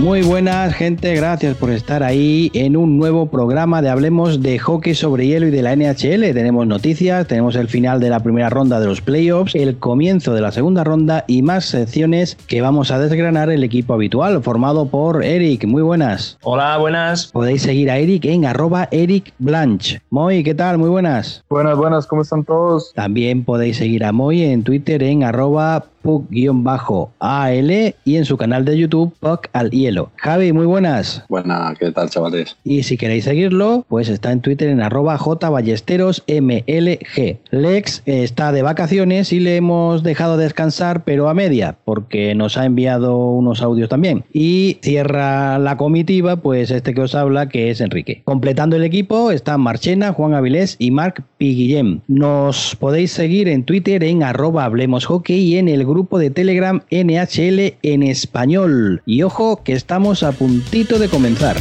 Muy buenas gente, gracias por estar ahí en un nuevo programa de Hablemos de hockey sobre hielo y de la NHL. Tenemos noticias, tenemos el final de la primera ronda de los playoffs, el comienzo de la segunda ronda y más secciones que vamos a desgranar el equipo habitual formado por Eric. Muy buenas. Hola, buenas. Podéis seguir a Eric en arroba Eric Blanche. Moy, ¿qué tal? Muy buenas. Buenas, buenas, ¿cómo están todos? También podéis seguir a Moy en Twitter en arroba puck-al y en su canal de YouTube Puck al Hielo. Javi, muy buenas. Buenas, ¿qué tal, chavales? Y si queréis seguirlo, pues está en Twitter en arroba jballesterosmlg. Lex está de vacaciones y le hemos dejado descansar, pero a media, porque nos ha enviado unos audios también. Y cierra la comitiva, pues este que os habla, que es Enrique. Completando el equipo están Marchena, Juan Avilés y Marc Piguillem. Nos podéis seguir en Twitter en arroba hablemos hockey y en el grupo de Telegram NHL en español. Y ojo que estamos a puntito de comenzar.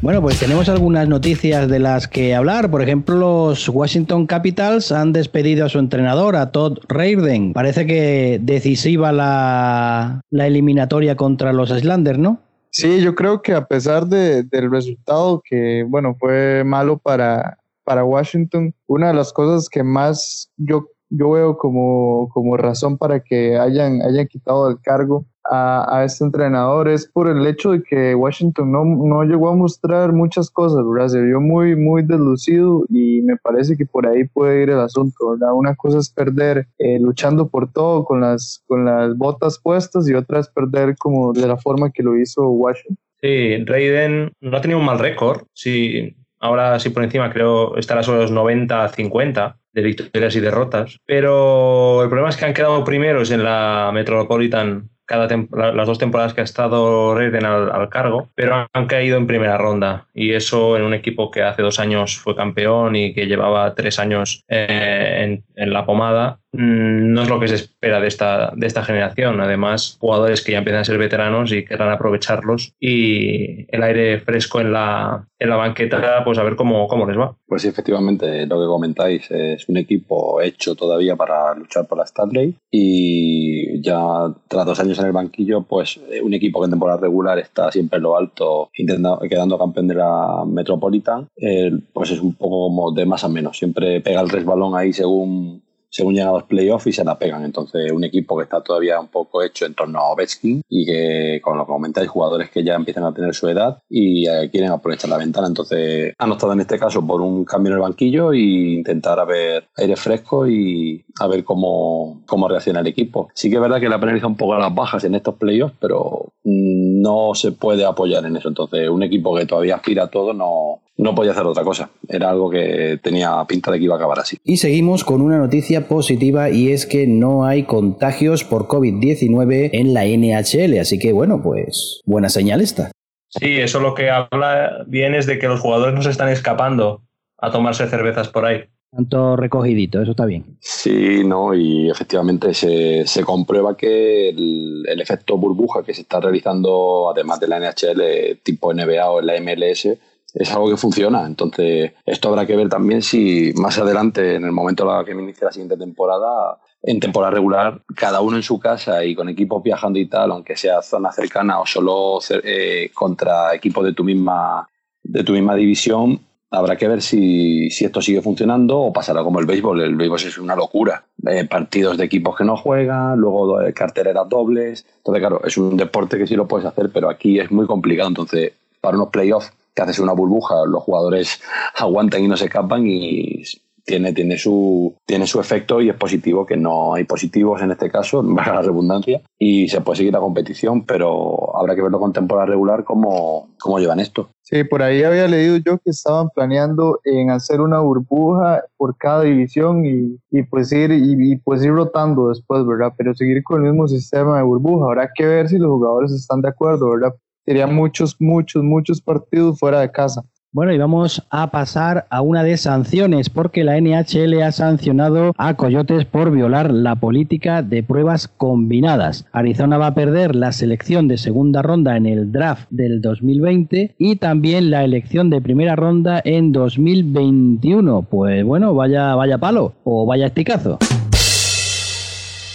Bueno, pues tenemos algunas noticias de las que hablar. Por ejemplo, los Washington Capitals han despedido a su entrenador, a Todd Reirden. Parece que decisiva la, eliminatoria contra los Islanders, ¿no? Sí, yo creo que a pesar del resultado que, bueno, fue malo para, para Washington, una de las cosas que más yo, yo veo como, como razón para que hayan, hayan quitado el cargo a, este entrenador es por el hecho de que Washington no, no, llegó a mostrar muchas cosas, ¿verdad? Se vio muy, muy deslucido y me parece que por ahí puede ir el asunto, ¿verdad? Una cosa es perder eh, luchando por todo con las, con las botas puestas y otra es perder como de la forma que lo hizo Washington. Sí, Raiden no ha tenido un mal récord, sí, ahora sí por encima creo estará sobre los 90-50 de victorias y derrotas, pero el problema es que han quedado primeros en la Metropolitan cada las dos temporadas que ha estado Reden al, cargo, pero han caído en primera ronda. Y eso en un equipo que hace dos años fue campeón y que llevaba tres años eh, en, la pomada, mm, no es lo que se espera de esta, de esta generación. Además, jugadores que ya empiezan a ser veteranos y querrán aprovecharlos y el aire fresco en la, en la banqueta, pues a ver cómo, cómo les va. Pues sí, efectivamente, lo que comentáis es un equipo hecho todavía para luchar por la Stanley y ya tras dos años en el banquillo, pues eh, un equipo que en temporada regular está siempre en lo alto, intentando, quedando campeón de la Metropolitan, eh, pues es un poco como de más a menos. Siempre pega el resbalón ahí según según llegan los playoffs y se la pegan. Entonces, un equipo que está todavía un poco hecho en torno a Ovechkin y que, con lo que jugadores que ya empiezan a tener su edad y eh, quieren aprovechar la ventana. Entonces, han optado en este caso por un cambio en el banquillo e intentar a ver aire fresco y a ver cómo, cómo reacciona el equipo. Sí que es verdad que le penaliza un poco a las bajas en estos playoffs, pero mm, no se puede apoyar en eso. Entonces, un equipo que todavía aspira a todo no, no podía hacer otra cosa. Era algo que tenía pinta de que iba a acabar así. Y seguimos con una noticia positiva y es que no hay contagios por COVID-19 en la NHL. Así que bueno, pues buena señal esta. Sí, eso lo que habla bien es de que los jugadores no se están escapando a tomarse cervezas por ahí. Tanto recogidito, eso está bien. Sí, no, y efectivamente se, se comprueba que el, el, efecto burbuja que se está realizando, además de la NHL, tipo NBA o en la MLS, es algo que funciona. Entonces, esto habrá que ver también si más adelante, en el momento en que me inicie la siguiente temporada, en temporada regular, cada uno en su casa y con equipos viajando y tal, aunque sea zona cercana o solo eh, contra equipos de tu misma de tu misma división, habrá que ver si, si, esto sigue funcionando o pasará como el béisbol. El béisbol es una locura. Eh, partidos de equipos que no juegan, luego carteleras dobles. Entonces, claro, es un deporte que sí lo puedes hacer, pero aquí es muy complicado. Entonces, para unos playoffs que haces una burbuja, los jugadores aguantan y no se escapan y tiene, tiene, su, tiene su efecto y es positivo, que no hay positivos en este caso, baja la redundancia, y se puede seguir la competición, pero habrá que verlo con temporada regular cómo, cómo llevan esto. Sí, por ahí había leído yo que estaban planeando en hacer una burbuja por cada división y, y pues ir y, pues ir rotando después, ¿verdad? Pero seguir con el mismo sistema de burbuja. Habrá que ver si los jugadores están de acuerdo, ¿verdad? Serían muchos, muchos, muchos partidos fuera de casa. Bueno, y vamos a pasar a una de sanciones, porque la NHL ha sancionado a Coyotes por violar la política de pruebas combinadas. Arizona va a perder la selección de segunda ronda en el draft del 2020 y también la elección de primera ronda en 2021. Pues bueno, vaya, vaya palo o vaya esticazo.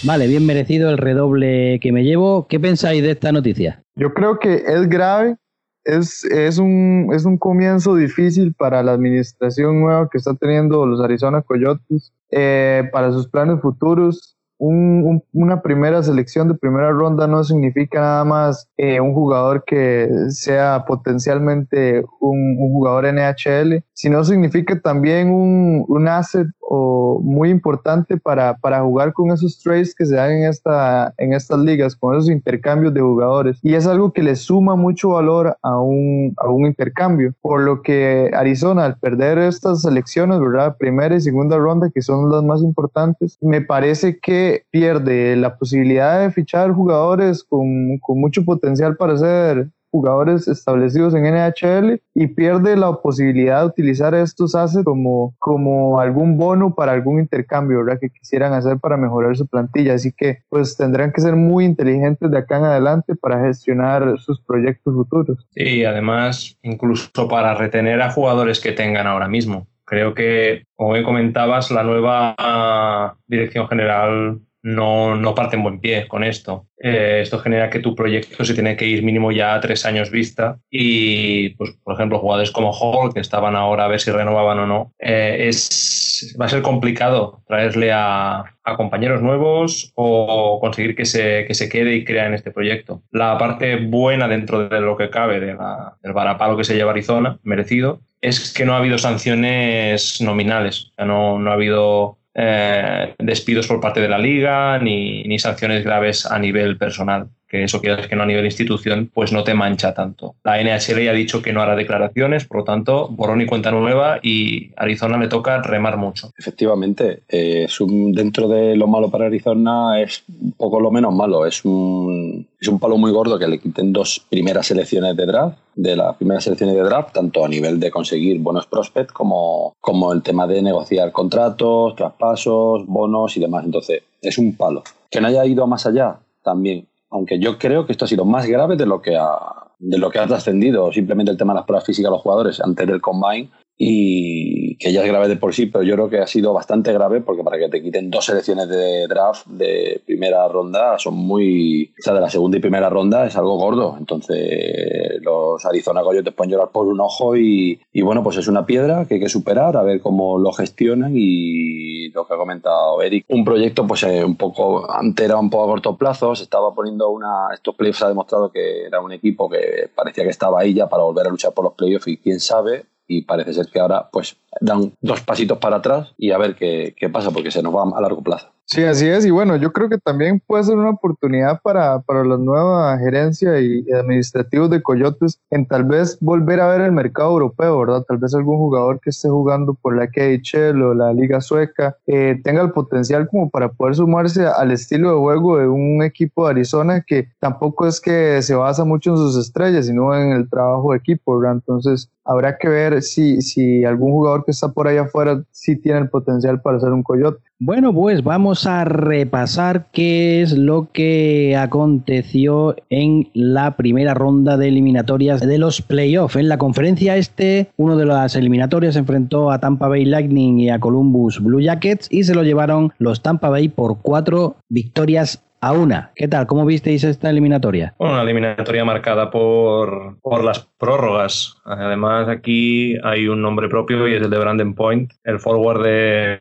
Vale, bien merecido el redoble que me llevo. ¿Qué pensáis de esta noticia? Yo creo que es grave es, es, un, es un comienzo difícil para la administración nueva que está teniendo los Arizona Coyotes eh, para sus planes futuros una primera selección de primera ronda no significa nada más eh, un jugador que sea potencialmente un, jugador NHL, sino significa también un, un asset o muy importante para, para, jugar con esos trades que se dan en, esta, en estas ligas, con esos intercambios de jugadores. Y es algo que le suma mucho valor a un, a un intercambio. Por lo que Arizona, al perder estas selecciones, ¿verdad? Primera y segunda ronda, que son las más importantes, me parece que pierde la posibilidad de fichar jugadores con, con mucho potencial para ser jugadores establecidos en NHL y pierde la posibilidad de utilizar estos assets como, como algún bono para algún intercambio ¿verdad? que quisieran hacer para mejorar su plantilla. Así que pues tendrán que ser muy inteligentes de acá en adelante para gestionar sus proyectos futuros. Y además incluso para retener a jugadores que tengan ahora mismo. Creo que, como bien comentabas, la nueva dirección general no, no parte en buen pie con esto. Eh, esto genera que tu proyecto se tiene que ir mínimo ya a tres años vista y, pues, por ejemplo, jugadores como Hall, que estaban ahora a ver si renovaban o no, eh, es, va a ser complicado traerle a, compañeros nuevos o conseguir que se, que se quede y crea en este proyecto. La parte buena dentro de lo que cabe de del varapalo que se lleva Arizona, merecido, es que no ha habido sanciones nominales. no, no ha habido eh, despidos por parte de la liga ni, ni, sanciones graves a nivel personal. Que eso decir que no a nivel institución, pues no te mancha tanto. La NHL ya ha dicho que no hará declaraciones, por lo tanto, borrón y cuenta nueva y Arizona le toca remar mucho. Efectivamente, eh, dentro de lo malo para Arizona es un poco lo menos malo. Es un, es un palo muy gordo que le quiten dos primeras selecciones de draft de las primeras selecciones de draft, tanto a nivel de conseguir buenos prospects como, como el tema de negociar contratos, traspasos, bonos y demás. Entonces, es un palo. Que no haya ido más allá, también. Aunque yo creo que esto ha sido más grave de lo que ha, de lo que ha trascendido simplemente el tema de las pruebas físicas de los jugadores antes del combine y que ya es grave de por sí, pero yo creo que ha sido bastante grave porque para que te quiten dos selecciones de draft de primera ronda son muy... O sea, de la segunda y primera ronda es algo gordo. Entonces los Arizona Coyotes pueden llorar por un ojo y, y bueno, pues es una piedra que hay que superar, a ver cómo lo gestionan y lo que ha comentado Eric. Un proyecto pues eh, un poco, antes era un poco a corto plazo, se estaba poniendo una... Estos playoffs ha demostrado que era un equipo que parecía que estaba ahí ya para volver a luchar por los playoffs y quién sabe, y parece ser que ahora pues dan dos pasitos para atrás y a ver qué, qué pasa porque se nos va a largo plazo. Sí, así es. Y bueno, yo creo que también puede ser una oportunidad para, para la nueva gerencia y, administrativos de Coyotes en tal vez volver a ver el mercado europeo, ¿verdad? Tal vez algún jugador que esté jugando por la KHL o la Liga Sueca eh, tenga el potencial como para poder sumarse al estilo de juego de un equipo de Arizona que tampoco es que se basa mucho en sus estrellas, sino en el trabajo de equipo, ¿verdad? Entonces habrá que ver si, si algún jugador que está por ahí afuera sí tiene el potencial para ser un Coyote. Bueno, pues vamos a repasar qué es lo que aconteció en la primera ronda de eliminatorias de los playoffs. En la conferencia este, uno de las eliminatorias enfrentó a Tampa Bay Lightning y a Columbus Blue Jackets y se lo llevaron los Tampa Bay por cuatro victorias a una. ¿Qué tal? ¿Cómo visteis esta eliminatoria? Una eliminatoria marcada por, por las prórrogas. Además, aquí hay un nombre propio y es el de Brandon Point, el forward de,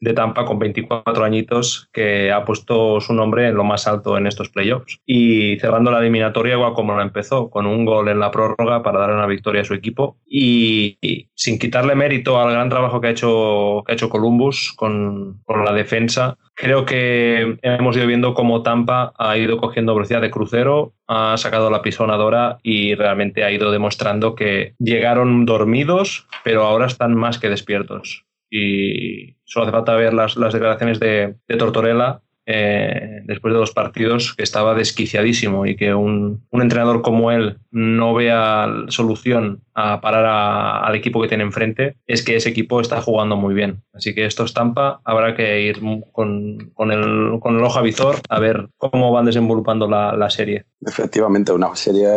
de Tampa con 24 añitos que ha puesto su nombre en lo más alto en estos playoffs. Y cerrando la eliminatoria igual como la empezó, con un gol en la prórroga para dar una victoria a su equipo y, sin quitarle mérito al gran trabajo que ha hecho, que ha hecho Columbus con, con la defensa, creo que hemos ido viendo cómo Tampa ha ido cogiendo velocidad de crucero, ha sacado la pisonadora y realmente ha ido demostrando que llegaron dormidos, pero ahora están más que despiertos y solo hace falta ver las, declaraciones de, Tortorella eh, después de los partidos que estaba desquiciadísimo y que un, entrenador como él no vea solución a parar al equipo que tiene enfrente, es que ese equipo está jugando muy bien. Así que esto es Tampa, habrá que ir con, el, con el ojo a visor a ver cómo van desenvolupando la, la serie. Efectivamente, una serie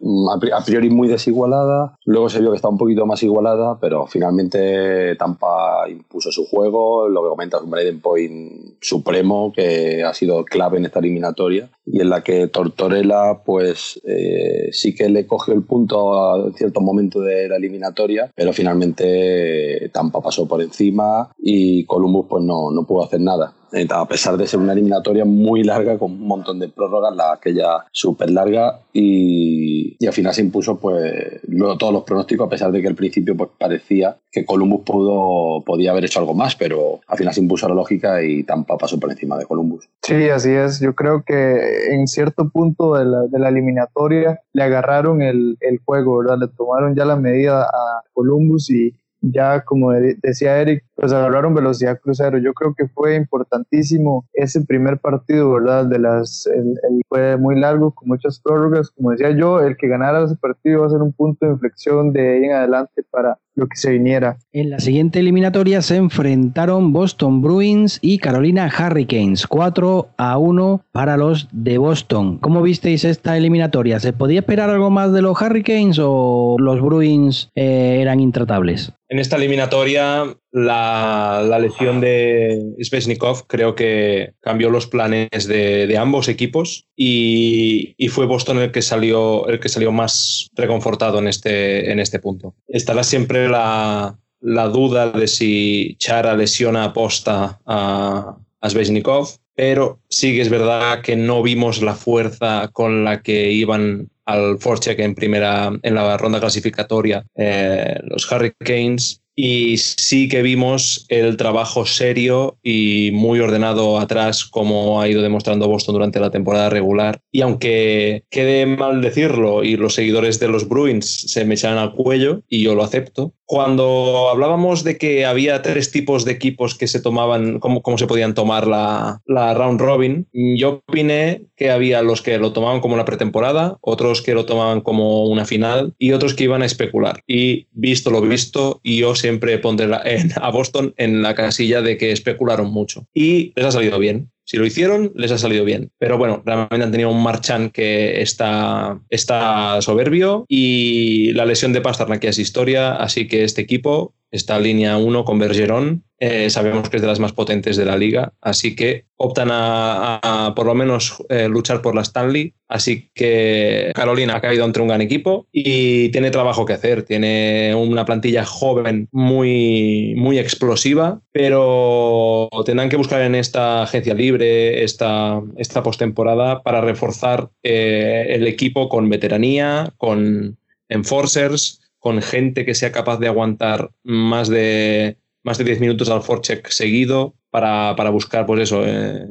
mm, a priori muy desigualada, luego se vio que está un poquito más igualada, pero finalmente Tampa impuso su juego, lo que comentas, un Braden Point supremo que ha sido clave en esta eliminatoria y en la que Tortorella pues eh, sí que le cogió el punto a cierto momento de la eliminatoria, pero finalmente Tampa pasó por encima y Columbus pues no, no pudo hacer nada. Eh, a pesar de ser una eliminatoria muy larga, con un montón de prórrogas, la aquella súper larga, y, y, al final se impuso pues luego todos los pronósticos, a pesar de que al principio pues parecía que Columbus pudo, podía haber hecho algo más, pero al final se impuso la lógica y Tampa pasó por encima de Columbus. Sí, así es. Yo creo que en cierto punto de la, de la eliminatoria le agarraron el, el juego, ¿verdad? Le tomaron ya la medida a Columbus y ya como decía Eric, pues agarraron velocidad crucero. Yo creo que fue importantísimo ese primer partido, ¿verdad? De las, el, fue muy largo, con muchas prórrogas. Como decía yo, el que ganara ese partido va a ser un punto de inflexión de ahí en adelante para lo que se viniera. En la siguiente eliminatoria se enfrentaron Boston Bruins y Carolina Hurricanes, 4 a 1 para los de Boston. ¿Cómo visteis esta eliminatoria? ¿Se podía esperar algo más de los Hurricanes o los Bruins eh, eran intratables? En esta eliminatoria, la, lesión de Svesnikov creo que cambió los planes de, ambos equipos y, fue Boston el que salió, el que salió más reconfortado en este, en este punto. Estará siempre la, duda de si Chara lesiona aposta a, a Svesnikov, pero sí que es verdad que no vimos la fuerza con la que iban al Forcheck en primera en la ronda clasificatoria eh, los Hurricanes y sí que vimos el trabajo serio y muy ordenado atrás como ha ido demostrando Boston durante la temporada regular y aunque quede mal decirlo y los seguidores de los Bruins se me echan al cuello y yo lo acepto cuando hablábamos de que había tres tipos de equipos que se tomaban, cómo, cómo se podían tomar la, la, round robin, yo opiné que había los que lo tomaban como una pretemporada, otros que lo tomaban como una final y otros que iban a especular. Y visto lo visto, yo siempre pondré a Boston en la casilla de que especularon mucho. Y les ha salido bien. Si lo hicieron, les ha salido bien. Pero bueno, realmente han tenido un Marchand que está, está soberbio y la lesión de Pasternak es historia, así que este equipo está línea 1 con Bergeron. Eh, sabemos que es de las más potentes de la liga, así que optan a, por lo menos eh, luchar por la Stanley. Así que Carolina ha caído entre un gran equipo y tiene trabajo que hacer. Tiene una plantilla joven muy, muy explosiva, pero tendrán que buscar en esta agencia libre, esta, esta postemporada, para reforzar eh, el equipo con veteranía, con enforcers con gente que sea capaz de aguantar más de, más de 10 minutos al forecheck seguido para, buscar, pues eso, eh,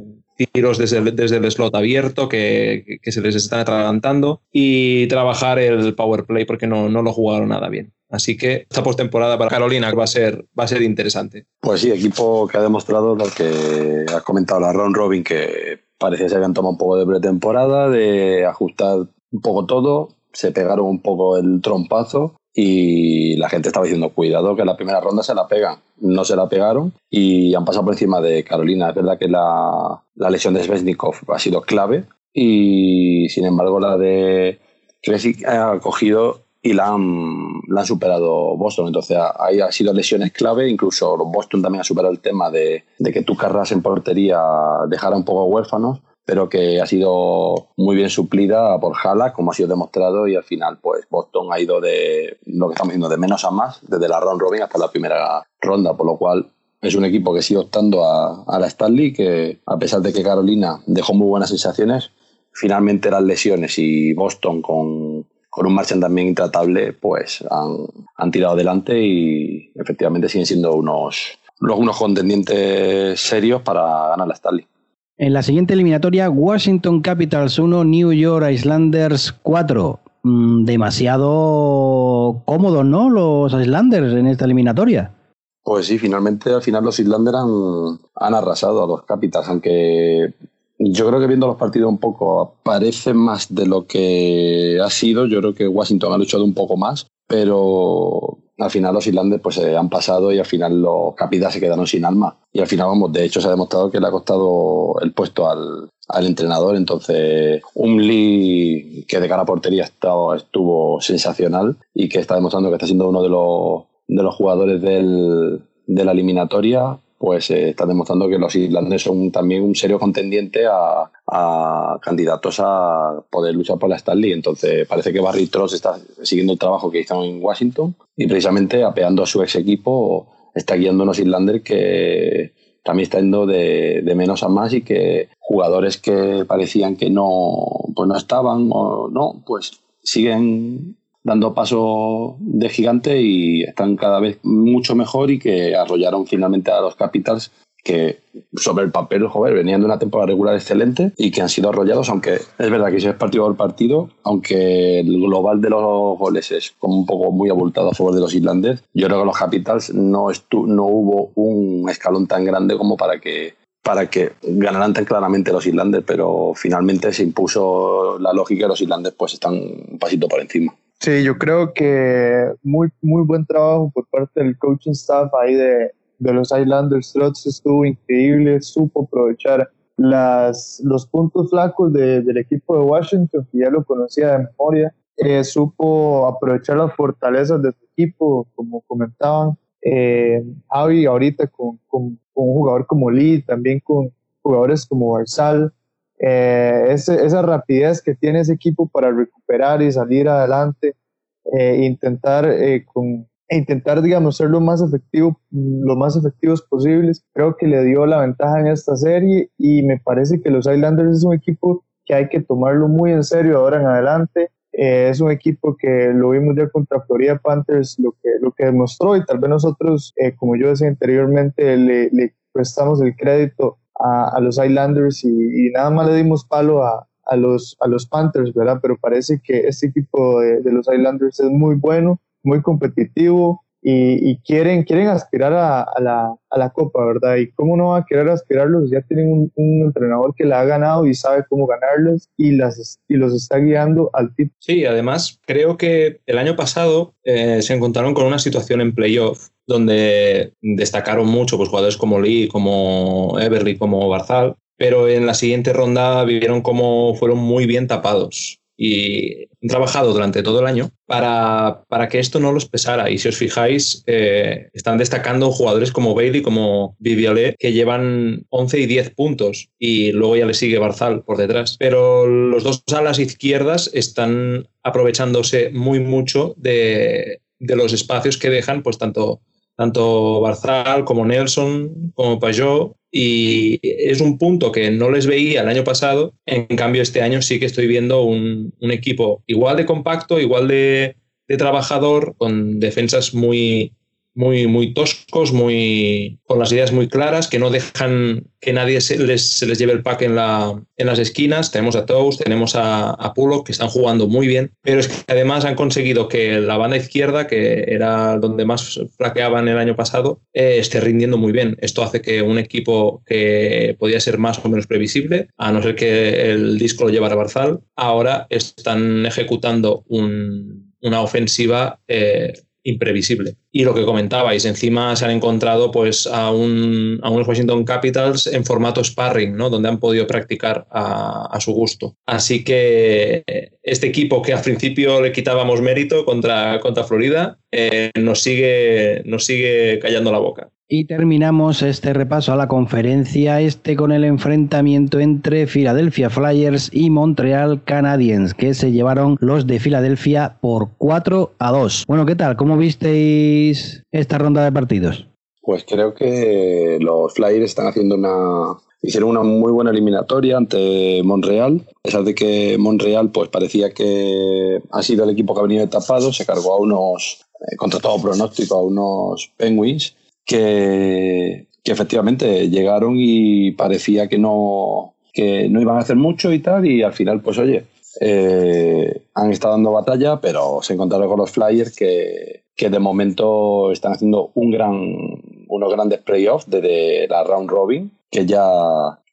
tiros desde el, desde el slot abierto que, se les están atragantando y trabajar el power play porque no, no lo jugaron nada bien. Así que esta postemporada para Carolina va a ser, va a ser interesante. Pues sí, equipo que ha demostrado lo que has comentado, la Ron Robin, que parecía que se habían tomado un poco de pretemporada, de ajustar un poco todo, se pegaron un poco el trompazo y la gente estaba diciendo, cuidado que la primera ronda se la pegan. No se la pegaron y han pasado por encima de Carolina. Es verdad que la, la lesión de Svesnikov ha sido clave y sin embargo la de Klesic ha cogido y la han, la han superado Boston. Entonces ahí ha sido lesiones clave. Incluso Boston también ha superado el tema de, de que tu carras en portería dejara un poco huérfanos pero que ha sido muy bien suplida por Hala, como ha sido demostrado, y al final, pues Boston ha ido de lo que estamos diciendo, de menos a más, desde la round robin hasta la primera ronda, por lo cual es un equipo que sigue optando a, la Stanley, que a pesar de que Carolina dejó muy buenas sensaciones, finalmente las lesiones y Boston con, con un Marchand también intratable, pues han, han, tirado adelante y efectivamente siguen siendo unos, unos contendientes serios para ganar la Stanley. En la siguiente eliminatoria, Washington Capitals 1, New York Islanders 4. Mm, demasiado cómodos, ¿no? Los Islanders en esta eliminatoria. Pues sí, finalmente al final los Islanders han, han arrasado a los Capitals, aunque yo creo que viendo los partidos un poco parece más de lo que ha sido. Yo creo que Washington ha luchado un poco más, pero al final los Islanders pues se han pasado y al final los Capitals se quedaron sin alma. Y al final, vamos, de hecho se ha demostrado que le ha costado el puesto al, entrenador. Entonces, un Lee que de cara a portería estuvo sensacional y que está demostrando que está siendo uno de los, de los jugadores del, de la eliminatoria pues eh, está demostrando que los islandeses son también un serio contendiente a, candidatos a poder luchar por la Stanley. Entonces parece que Barry Tross está siguiendo el trabajo que hizo en Washington y precisamente apeando a su ex equipo está guiando a unos islanders que también está yendo de, menos a más y que jugadores que parecían que no, pues no estaban o no, pues siguen dando paso de gigante y están cada vez mucho mejor y que arrollaron finalmente a los Capitals que sobre el papel, joder, venían de una temporada regular excelente y que han sido arrollados, aunque es verdad que si es partido por partido, aunque el global de los goles es como un poco muy abultado a favor de los islandeses, yo creo que los Capitals no, no hubo un escalón tan grande como para que para que ganaran tan claramente los islandeses, pero finalmente se impuso la lógica y los islandeses pues están un pasito por encima. Sí, yo creo que muy, muy buen trabajo por parte del coaching staff ahí de, de los Islanders. Trotz estuvo increíble, supo aprovechar las, los puntos flacos del equipo de Washington, que ya lo conocía de memoria. Eh, supo aprovechar las fortalezas de su equipo, como comentaban. Eh, ahorita con, con, con, un jugador como Lee, también con jugadores como Barzal, eh, esa rapidez que tiene ese equipo para recuperar y salir adelante, eh, intentar eh, con, e intentar, digamos, ser lo más efectivo, lo más efectivos posibles. Creo que le dio la ventaja en esta serie y me parece que los Islanders es un equipo que hay que tomarlo muy en serio ahora en adelante. es un equipo que lo vimos ya contra Florida Panthers, lo que, lo que demostró y tal vez nosotros, como yo decía anteriormente, le, le prestamos el crédito a, los Islanders y, nada más le dimos palo a, a, los, a los Panthers, ¿verdad? Pero parece que este equipo de los Islanders es muy bueno, muy competitivo y, quieren, quieren aspirar a, la, a, la, Copa, ¿verdad? ¿Y cómo no va a querer aspirarlos? Ya tienen un, entrenador que la ha ganado y sabe cómo ganarles y, las, y los está guiando al título. Sí, además creo que el año pasado eh, se encontraron con una situación en playoff donde destacaron mucho pues, jugadores como Lee, como Everly, como Barzal, pero en la siguiente ronda vivieron como fueron muy bien tapados y han trabajado durante todo el año para, para que esto no los pesara. Y si os fijáis, eh, están destacando jugadores como Bailey, como Vivialet, que llevan 11 y 10 puntos y luego ya le sigue Barzal por detrás. Pero los dos alas izquierdas están aprovechándose muy mucho de, de los espacios que dejan, pues tanto tanto Barzal como Nelson, como Pajot, y es un punto que no les veía el año pasado, en cambio este año sí que estoy viendo un, equipo igual de compacto, igual de, de trabajador, con defensas muy, muy, muy toscos, muy, con las ideas muy claras, que no dejan que nadie se les, se les lleve el pack en, la, en las esquinas. Tenemos a Toast, tenemos a, a que están jugando muy bien, pero es que además han conseguido que la banda izquierda, que era donde más flaqueaban el año pasado, eh, esté rindiendo muy bien. Esto hace que un equipo que podía ser más o menos previsible, a no ser que el disco lo llevara Barzal, ahora están ejecutando una ofensiva eh, imprevisible. Y lo que comentabais, encima se han encontrado pues a un, a Washington Capitals en formato sparring, ¿no? donde han podido practicar a, su gusto. Así que este equipo que al principio le quitábamos mérito contra, contra Florida, eh, nos, sigue, nos sigue callando la boca. Y terminamos este repaso a la conferencia este con el enfrentamiento entre Philadelphia Flyers y Montreal Canadiens, que se llevaron los de Filadelfia por 4 a 2. Bueno, ¿qué tal? ¿Cómo visteis esta ronda de partidos? Pues creo que los Flyers están haciendo una, hicieron una muy buena eliminatoria ante Montreal, a pesar de que Montreal pues parecía que ha sido el equipo que ha venido tapado, se cargó a unos, eh, contra todo pronóstico, a unos Penguins que, efectivamente llegaron y parecía que no, que no iban a hacer mucho y tal, y al final, pues oye, eh, han estado dando batalla, pero se encontraron con los Flyers que, que de momento están haciendo un gran, unos grandes playoffs desde la round robin, que ya,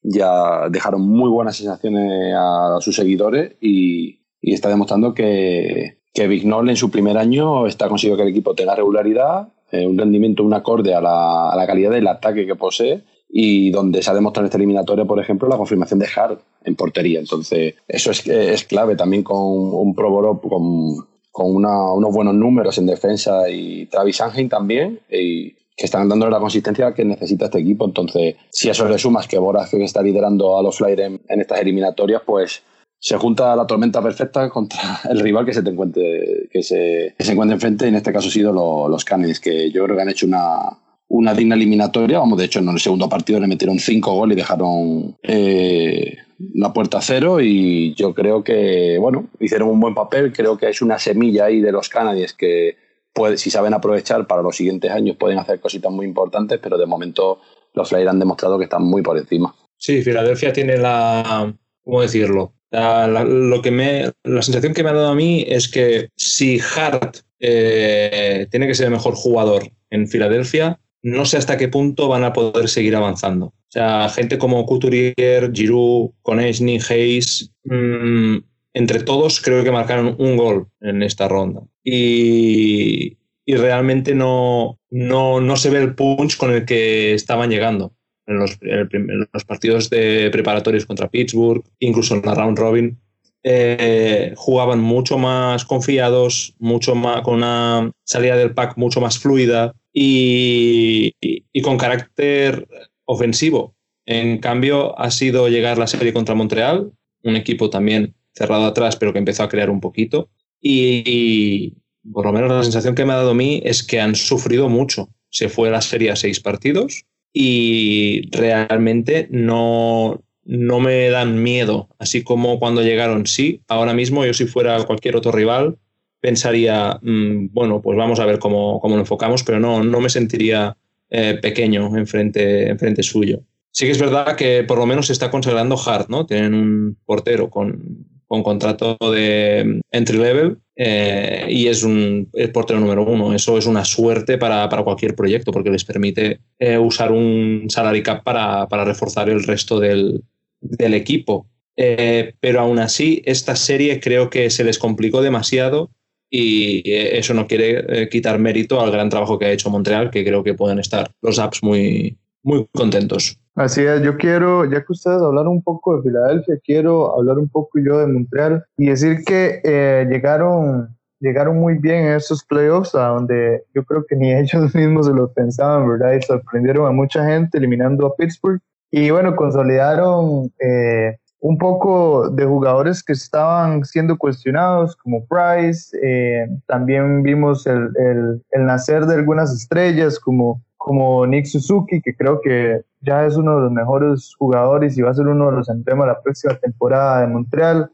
ya dejaron muy buenas sensaciones a sus seguidores y, y está demostrando que, que Vignol en su primer año está consiguiendo que el equipo tenga regularidad, eh, un rendimiento, un acorde a la, a la calidad del ataque que posee y donde se ha demostrado en esta eliminatoria, por ejemplo, la confirmación de Hart en portería. Entonces, eso es, es clave también con un Provorov con, con unos buenos números en defensa y Travis Angel también, y que están dando la consistencia que necesita este equipo. Entonces, si a eso le sumas que Boras que está liderando a los Flyers en, estas eliminatorias, pues se junta la tormenta perfecta contra el rival que se te encuentre, que se, que se encuentre enfrente, en este caso ha sido los Canadiens, que yo creo que han hecho una, una digna eliminatoria. Vamos, de hecho, en el segundo partido le metieron cinco goles y dejaron eh, la puerta a cero. Y yo creo que, bueno, hicieron un buen papel. Creo que es una semilla ahí de los Canadiens que, puede, si saben aprovechar para los siguientes años, pueden hacer cositas muy importantes. Pero de momento, los Flyers han demostrado que están muy por encima. Sí, Filadelfia tiene la. ¿Cómo decirlo? La, lo que me, la sensación que me ha dado a mí es que si Hart eh, tiene que ser el mejor jugador en Filadelfia, no sé hasta qué punto van a poder seguir avanzando. O sea, gente como Couturier, Giroud, Konechny, Hayes, mmm, entre todos creo que marcaron un gol en esta ronda. Y, y realmente no, no, no, se ve el punch con el que estaban llegando en los, en los partidos de preparatorios contra Pittsburgh, incluso en la round robin. Eh, jugaban mucho más confiados, mucho más, con una salida del pack mucho más fluida y, y, con carácter ofensivo. En cambio, ha sido llegar la serie contra Montreal, un equipo también cerrado atrás, pero que empezó a crear un poquito. Y, y, por lo menos la sensación que me ha dado a mí es que han sufrido mucho. Se fue la serie a seis partidos y realmente no, no me dan miedo, así como cuando llegaron, sí, ahora mismo yo si fuera cualquier otro rival pensaría, mmm, bueno, pues vamos a ver cómo, cómo, lo enfocamos, pero no, no me sentiría eh, pequeño enfrente, enfrente suyo. Sí que es verdad que por lo menos se está consagrando Hart, ¿no? Tienen un portero con, con contrato de entry level eh, y es un el portero número uno. Eso es una suerte para, para cualquier proyecto porque les permite eh, usar un salary cap para, para reforzar el resto del, del equipo. Eh, pero aún así, esta serie creo que se les complicó demasiado y eso no quiere quitar mérito al gran trabajo que ha hecho Montreal, que creo que pueden estar los apps muy, muy contentos. Así es, yo quiero, ya que ustedes hablaron un poco de Filadelfia, quiero hablar un poco yo de Montreal y decir que eh, llegaron, llegaron muy bien en esos playoffs, a donde yo creo que ni ellos mismos se lo pensaban, ¿verdad? Y sorprendieron a mucha gente eliminando a Pittsburgh y bueno, consolidaron eh, un poco de jugadores que estaban siendo cuestionados, como Price. Eh, también vimos el, el, el, nacer de algunas estrellas, como, como Nick Suzuki, que creo que ya es uno de los mejores jugadores y va a ser uno de los emblemas la próxima temporada de Montreal.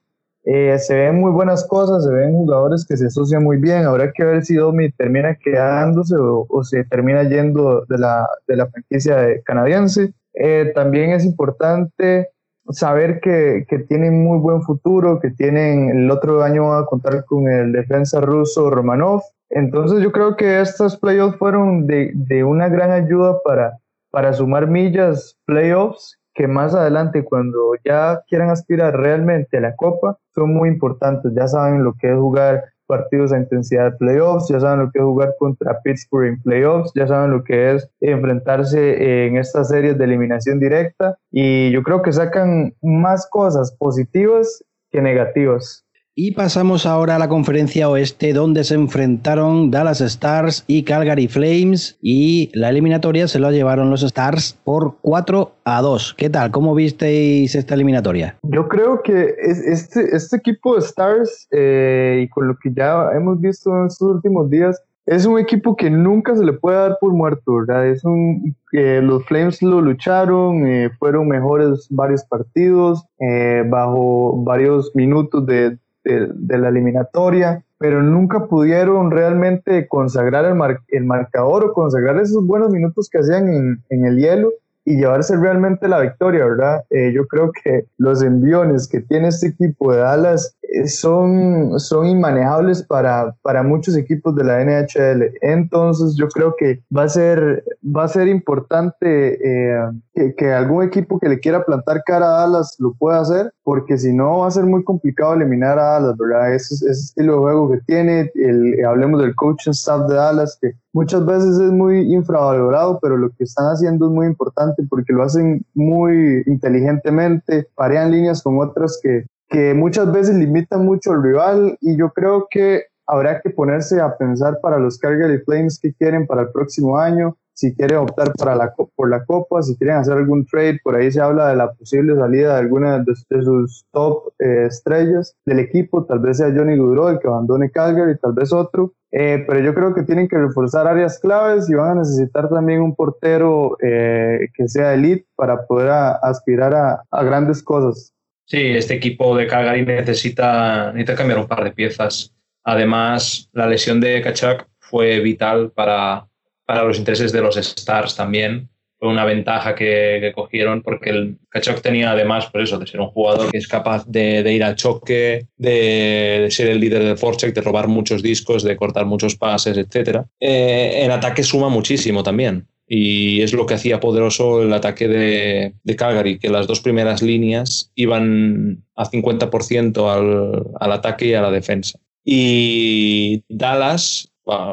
Eh, se ven muy buenas cosas, se ven jugadores que se asocian muy bien. Habrá que ver si Domi termina quedándose o, o se termina yendo de la, de la franquicia canadiense. Eh, también es importante saber que, que, tienen muy buen futuro, que tienen el otro año a contar con el defensa ruso Romanov. Entonces yo creo que estos playoffs fueron de, de una gran ayuda para, para sumar millas playoffs que más adelante cuando ya quieran aspirar realmente a la copa son muy importantes. Ya saben lo que es jugar partidos a intensidad de playoffs, ya saben lo que es jugar contra Pittsburgh en playoffs, ya saben lo que es enfrentarse en estas series de eliminación directa y yo creo que sacan más cosas positivas que negativas. Y pasamos ahora a la conferencia oeste donde se enfrentaron Dallas Stars y Calgary Flames y la eliminatoria se lo llevaron los Stars por 4 a 2. ¿Qué tal? ¿Cómo visteis esta eliminatoria? Yo creo que este, este equipo de Stars eh, y con lo que ya hemos visto en estos últimos días es un equipo que nunca se le puede dar por muerto, ¿verdad? Es un, eh, los Flames lo lucharon, eh, fueron mejores varios partidos, eh, bajo varios minutos de, de, de, la eliminatoria, pero nunca pudieron realmente consagrar el, mar, el, marcador o consagrar esos buenos minutos que hacían en, en, el hielo y llevarse realmente la victoria, ¿verdad? Eh, yo creo que los enviones que tiene este equipo de Dallas eh, son, son inmanejables para, para muchos equipos de la NHL. Entonces yo creo que va a ser, va a ser importante eh, que, que, algún equipo que le quiera plantar cara a Dallas lo pueda hacer, porque si no va a ser muy complicado eliminar a Dallas, ¿verdad? Ese, ese estilo de juego que tiene, el, hablemos del coaching staff de Dallas, que muchas veces es muy infravalorado, pero lo que están haciendo es muy importante porque lo hacen muy inteligentemente, parean líneas con otras que, que muchas veces limitan mucho al rival y yo creo que habrá que ponerse a pensar para los Calgary Flames que quieren para el próximo año, si quieren optar para la, por la Copa, si quieren hacer algún trade, por ahí se habla de la posible salida de alguna de, sus top eh, estrellas del equipo, tal vez sea Johnny Gaudreau el que abandone Calgary, tal vez otro, eh, pero yo creo que tienen que reforzar áreas claves y van a necesitar también un portero eh, que sea elite para poder aspirar a, a, grandes cosas. Sí, este equipo de Calgary necesita, necesita cambiar un par de piezas. Además, la lesión de Kachak fue vital para, para los intereses de los Stars también. Fue una ventaja que, cogieron porque el Kachok tenía además, por eso, de ser un jugador que es capaz de, ir al choque, de, ser el líder del forecheck, de robar muchos discos, de cortar muchos pases, etc. Eh, en ataque suma muchísimo también. Y es lo que hacía poderoso el ataque de, de Calgary, que las dos primeras líneas iban a 50% al, al ataque y a la defensa. Y Dallas,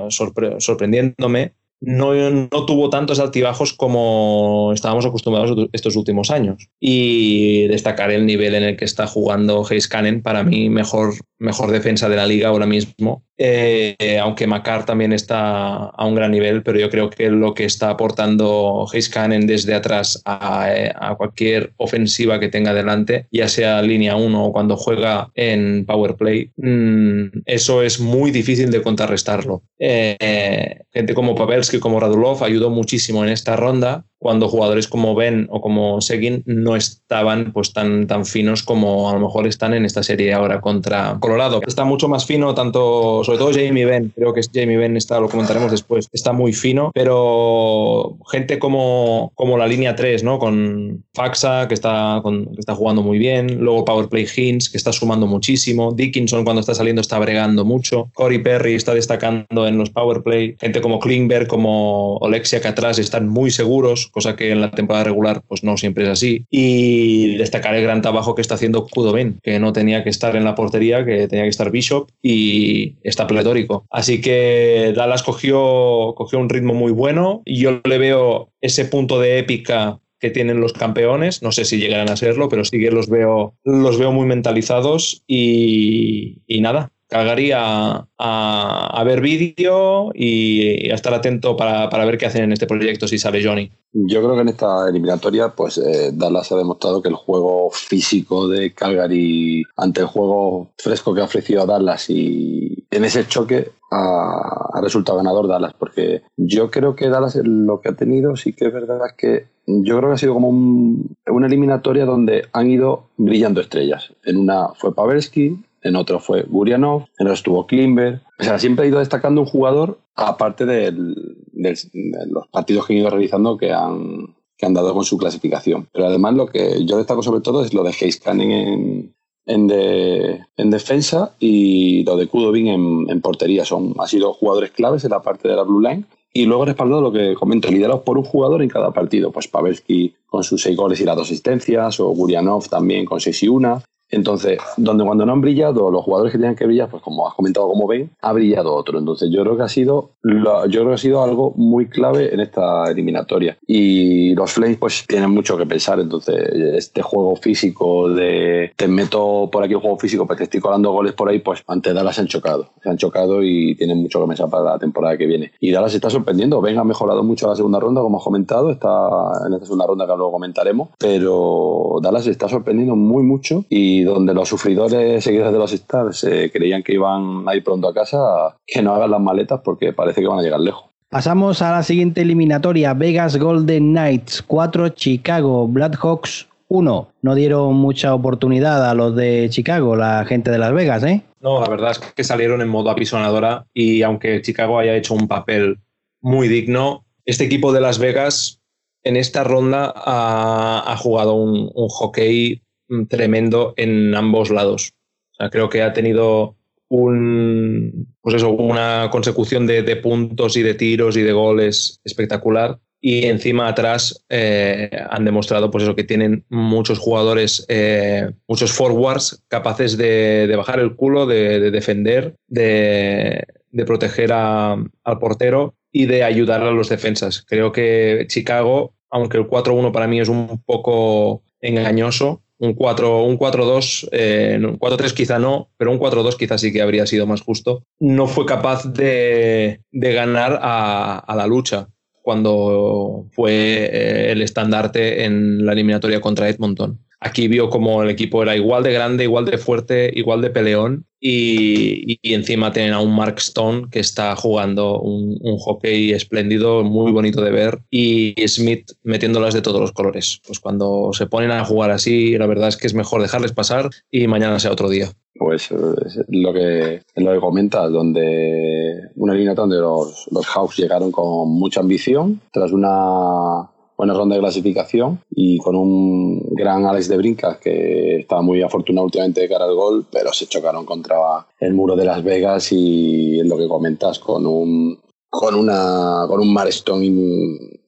sorprendiéndome, no, no, tuvo tantos altibajos como estábamos acostumbrados estos últimos años. Y destacar el nivel en el que está jugando Hayes Cannon, para mí mejor, mejor defensa de la liga ahora mismo. Eh, aunque Macar también está a un gran nivel, pero yo creo que lo que está aportando Hayes Cannon desde atrás a, cualquier ofensiva que tenga delante, ya sea línea 1 o cuando juega en power play, mm, eso es muy difícil de contrarrestarlo. Eh, gente como Pavelski, como Radulov, ayudó muchísimo en esta ronda cuando jugadores como Ben o como Seguin no estaban pues tan, tan finos como a lo mejor están en esta serie ahora contra Colorado. Está mucho más fino, tanto, sobre todo Jamie Ben, creo que es Jamie Ben, está, lo comentaremos después, está muy fino, pero gente como, como la línea 3, ¿no? Con Faxa, que está, que está jugando muy bien, luego Powerplay Hints, que está sumando muchísimo, Dickinson cuando está saliendo está bregando mucho, Corey Perry está destacando en los Powerplay, gente como Klingberg, como Olexia, que atrás están muy seguros, cosa que en la temporada regular pues no siempre es así. Y destacar el gran trabajo que está haciendo Ben que no tenía que estar en la portería, que tenía que estar Bishop y está pletórico. Así que Dallas cogió, cogió un ritmo muy bueno y yo le veo ese punto de épica que tienen los campeones. No sé si llegarán a serlo, pero sí que los veo, los veo muy mentalizados y nada, cagaría a, ver vídeo y a estar atento para, ver qué hacen en este proyecto si sale Johnny. Yo creo que en esta eliminatoria, pues eh, Dallas ha demostrado que el juego físico de Calgary ante el juego fresco que ha ofrecido a Dallas y en ese choque ha, resultado ganador Dallas, porque yo creo que Dallas lo que ha tenido sí que es verdad es que yo creo que ha sido como una eliminatoria donde han ido brillando estrellas. En una fue Pavelski, en otro fue Gurianov, en otro estuvo Klimber. O sea, siempre ha ido destacando un jugador, aparte de los partidos que han ido realizando que han, que han dado con su clasificación. Pero además lo que yo destaco sobre todo es lo de Hayes en, en, en, defensa y lo de Kudovin en, en, portería. Son, han sido jugadores claves en la parte de la Blue Line. Y luego respaldado lo que comento, liderados por un jugador en cada partido. Pues Pavelski con sus seis goles y las dos asistencias, o Gurianov también con seis y una, entonces, donde cuando no han brillado los jugadores que tenían que brillar, pues como has comentado, como ven, ha brillado otro. Entonces, yo creo que ha sido, yo creo que ha sido algo muy clave en esta eliminatoria. Y los Flames, pues tienen mucho que pensar. Entonces, este juego físico de te meto por aquí el juego físico, pues te estoy colando goles por ahí, pues ante Dallas se han chocado. Se han chocado y tienen mucho que pensar para la temporada que viene. Y Dallas está sorprendiendo. Ben ha mejorado mucho la segunda ronda, como has comentado. Está en esta segunda ronda que luego comentaremos. Pero Dallas está sorprendiendo muy mucho y donde los sufridores seguidores de los Stars eh, creían que iban a ir pronto a casa, que no hagan las maletas porque parece que van a llegar lejos. Pasamos a la siguiente eliminatoria, Vegas Golden Knights 4, Chicago Blackhawks 1. No dieron mucha oportunidad a los de Chicago, la gente de Las Vegas, ¿eh? No, la verdad es que salieron en modo apisonadora y aunque Chicago haya hecho un papel muy digno, este equipo de Las Vegas en esta ronda ha, jugado un, hockey tremendo en ambos lados. creo que ha tenido un, pues eso, una consecución de, puntos y de tiros y de goles espectacular. Y encima atrás eh, han demostrado pues eso, que tienen muchos jugadores, eh, muchos forwards capaces de, bajar el culo, de, defender, de, proteger al portero y de ayudar a los defensas. Creo que Chicago, aunque el 4-1 para mí es un poco engañoso, un 4 un 4-2, eh, un 4-3 quizá no, pero un 4-2 quizá sí que habría sido más justo. No fue capaz de, ganar a, la lucha cuando fue eh, el estandarte en la eliminatoria contra Edmonton. Aquí vio como el equipo era igual de grande, igual de fuerte, igual de peleón y, encima tienen a un Mark Stone que está jugando un, hockey espléndido, muy bonito de ver y Smith metiéndolas de todos los colores. Pues cuando se ponen a jugar así, la verdad es que es mejor dejarles pasar y mañana sea otro día. Pues lo que, lo que comentas, donde una línea donde los, los Hawks llegaron con mucha ambición tras una buena ronda de clasificación y con un gran Alex de Brincas que estaba muy afortunado últimamente de cara al gol, pero se chocaron contra el muro de Las Vegas y en lo que comentas con un con una con un Marstone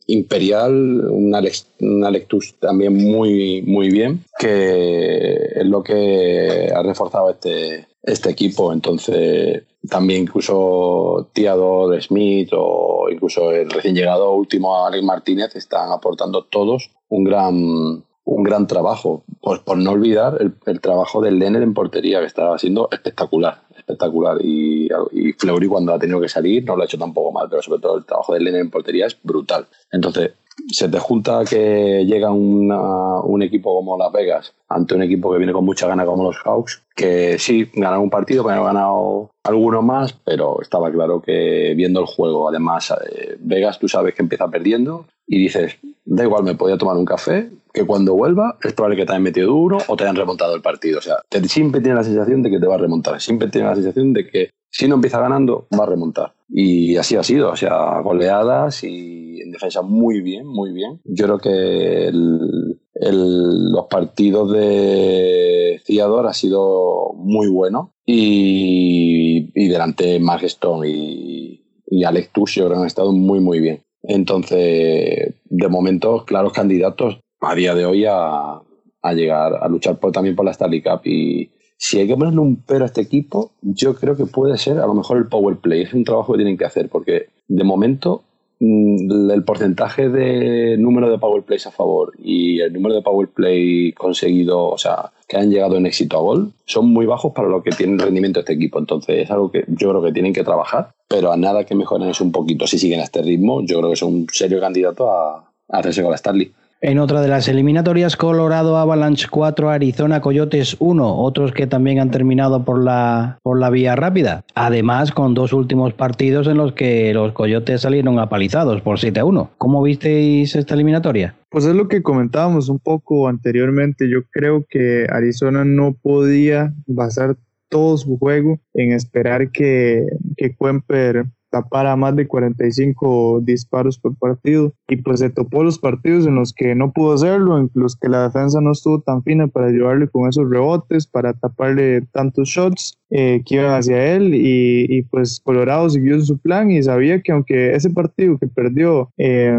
imperial, una, una lectus también muy muy bien, que es lo que ha reforzado este este equipo. Entonces, también incluso Tiador, Smith o incluso el recién llegado último Alex Martínez están aportando todos un gran, un gran trabajo. Pues por no olvidar el, trabajo del Lenner en portería, que estaba siendo espectacular, espectacular. Y, y Fleury cuando ha tenido que salir no lo ha hecho tampoco mal, pero sobre todo el trabajo del Lenner en portería es brutal. Entonces, se te junta que llega un equipo como Las Vegas ante un equipo que viene con mucha gana como los Hawks, que sí, ganaron un partido, que han ganado alguno más, pero estaba claro que viendo el juego, además, eh, Vegas tú sabes que empieza perdiendo y dices, da igual, me podía tomar un café, que cuando vuelva es probable que te hayan metido duro o te hayan remontado el partido. O sea, siempre tienes la sensación de que te va a remontar, siempre tienes la sensación de que si no empieza ganando, va a remontar. Y así ha sido, o sea, goleadas y en defensa muy bien, muy bien. Yo creo que los partidos de Ciador ha sido muy bueno y, y delante Mark Stone y, y Alex Tusio han estado muy, muy bien. Entonces, de momento, claros candidatos a día de hoy a, a llegar a luchar por, también por la Stanley y, si hay que ponerle un pero a este equipo, yo creo que puede ser a lo mejor el power play. Es un trabajo que tienen que hacer porque de momento mm, el porcentaje de número de power plays a favor y el número de power play conseguido, o sea, que han llegado en éxito a gol, son muy bajos para lo que tiene el rendimiento este equipo. Entonces es algo que yo creo que tienen que trabajar, pero a nada que mejoren eso un poquito. Si siguen a este ritmo, yo creo que son un serio candidato a, a hacerse con la Starley. En otra de las eliminatorias, Colorado Avalanche 4, Arizona Coyotes 1, otros que también han terminado por la, por la vía rápida. Además, con dos últimos partidos en los que los Coyotes salieron apalizados por 7 a 1. ¿Cómo visteis esta eliminatoria? Pues es lo que comentábamos un poco anteriormente. Yo creo que Arizona no podía basar todo su juego en esperar que, que Kuemper tapara más de 45 disparos por partido y pues se topó los partidos en los que no pudo hacerlo, en los que la defensa no estuvo tan fina para ayudarle con esos rebotes, para taparle tantos shots eh, que iban hacia él y, pues Colorado siguió su plan y sabía que aunque ese partido que perdió eh,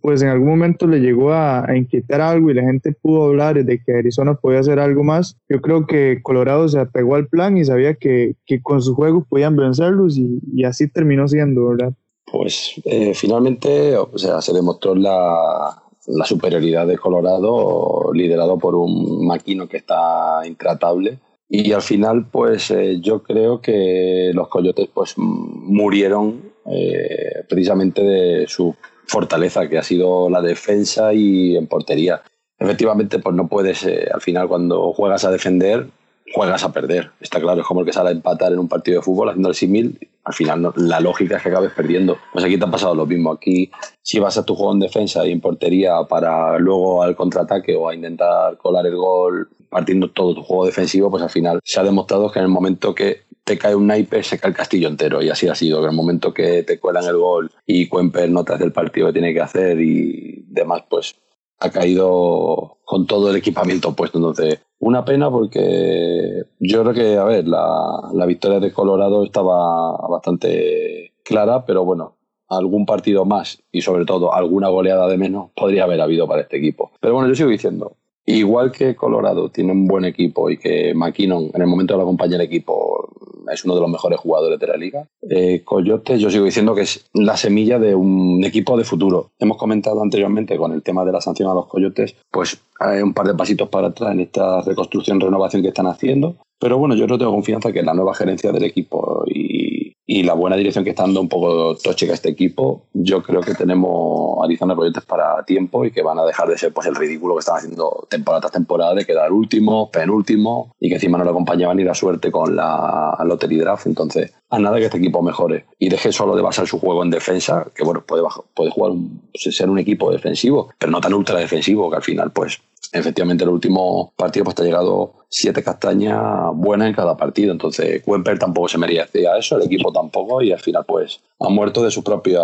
pues en algún momento le llegó a, inquietar algo y la gente pudo hablar de que Arizona podía hacer algo más, yo creo que Colorado se apegó al plan y sabía que, que con su juego podían vencerlos y, y así terminó siendo, ¿verdad? Pues eh, finalmente, o sea, se demostró la, la superioridad de Colorado liderado por un maquino que está intratable y al final, pues eh, yo creo que los coyotes pues murieron eh, precisamente de su fortaleza, que ha sido la defensa y en portería. Efectivamente, pues no puedes, al final cuando juegas a defender, juegas a perder. Está claro, es como el que sale a empatar en un partido de fútbol haciendo el símil. Al final la lógica es que acabes perdiendo. Pues aquí te ha pasado lo mismo. Aquí, si vas a tu juego en defensa y en portería para luego al contraataque o a intentar colar el gol partiendo todo tu juego defensivo, pues al final se ha demostrado que en el momento que te cae un naipe, se cae el castillo entero. Y así ha sido, que en el momento que te cuelan el gol y Cuemper no te hace el partido que tiene que hacer y demás, pues ha caído con todo el equipamiento puesto. Entonces, una pena porque yo creo que, a ver, la, la victoria de Colorado estaba bastante clara, pero bueno, algún partido más y sobre todo alguna goleada de menos podría haber habido para este equipo. Pero bueno, yo sigo diciendo, igual que Colorado tiene un buen equipo y que McKinnon en el momento de la compañía del equipo es uno de los mejores jugadores de la liga, eh, Coyotes yo sigo diciendo que es la semilla de un equipo de futuro. Hemos comentado anteriormente con el tema de la sanción a los Coyotes, pues hay un par de pasitos para atrás en esta reconstrucción, renovación que están haciendo. Pero bueno, yo no tengo confianza que la nueva gerencia del equipo y y la buena dirección que está dando un poco tóxica este equipo, yo creo que tenemos Arizona Coyotes para tiempo y que van a dejar de ser pues el ridículo que están haciendo temporada tras temporada de quedar último, penúltimo y que encima no le acompañaba ni la suerte con la Lottery Draft. Entonces, a nada que este equipo mejore y deje solo de basar su juego en defensa, que bueno, puede, puede jugar ser un equipo defensivo, pero no tan ultra defensivo que al final pues efectivamente el último partido pues te ha llegado siete castañas buenas en cada partido. Entonces, Wemper tampoco se merecía eso, el equipo tampoco, y al final, pues, ha muerto de su propia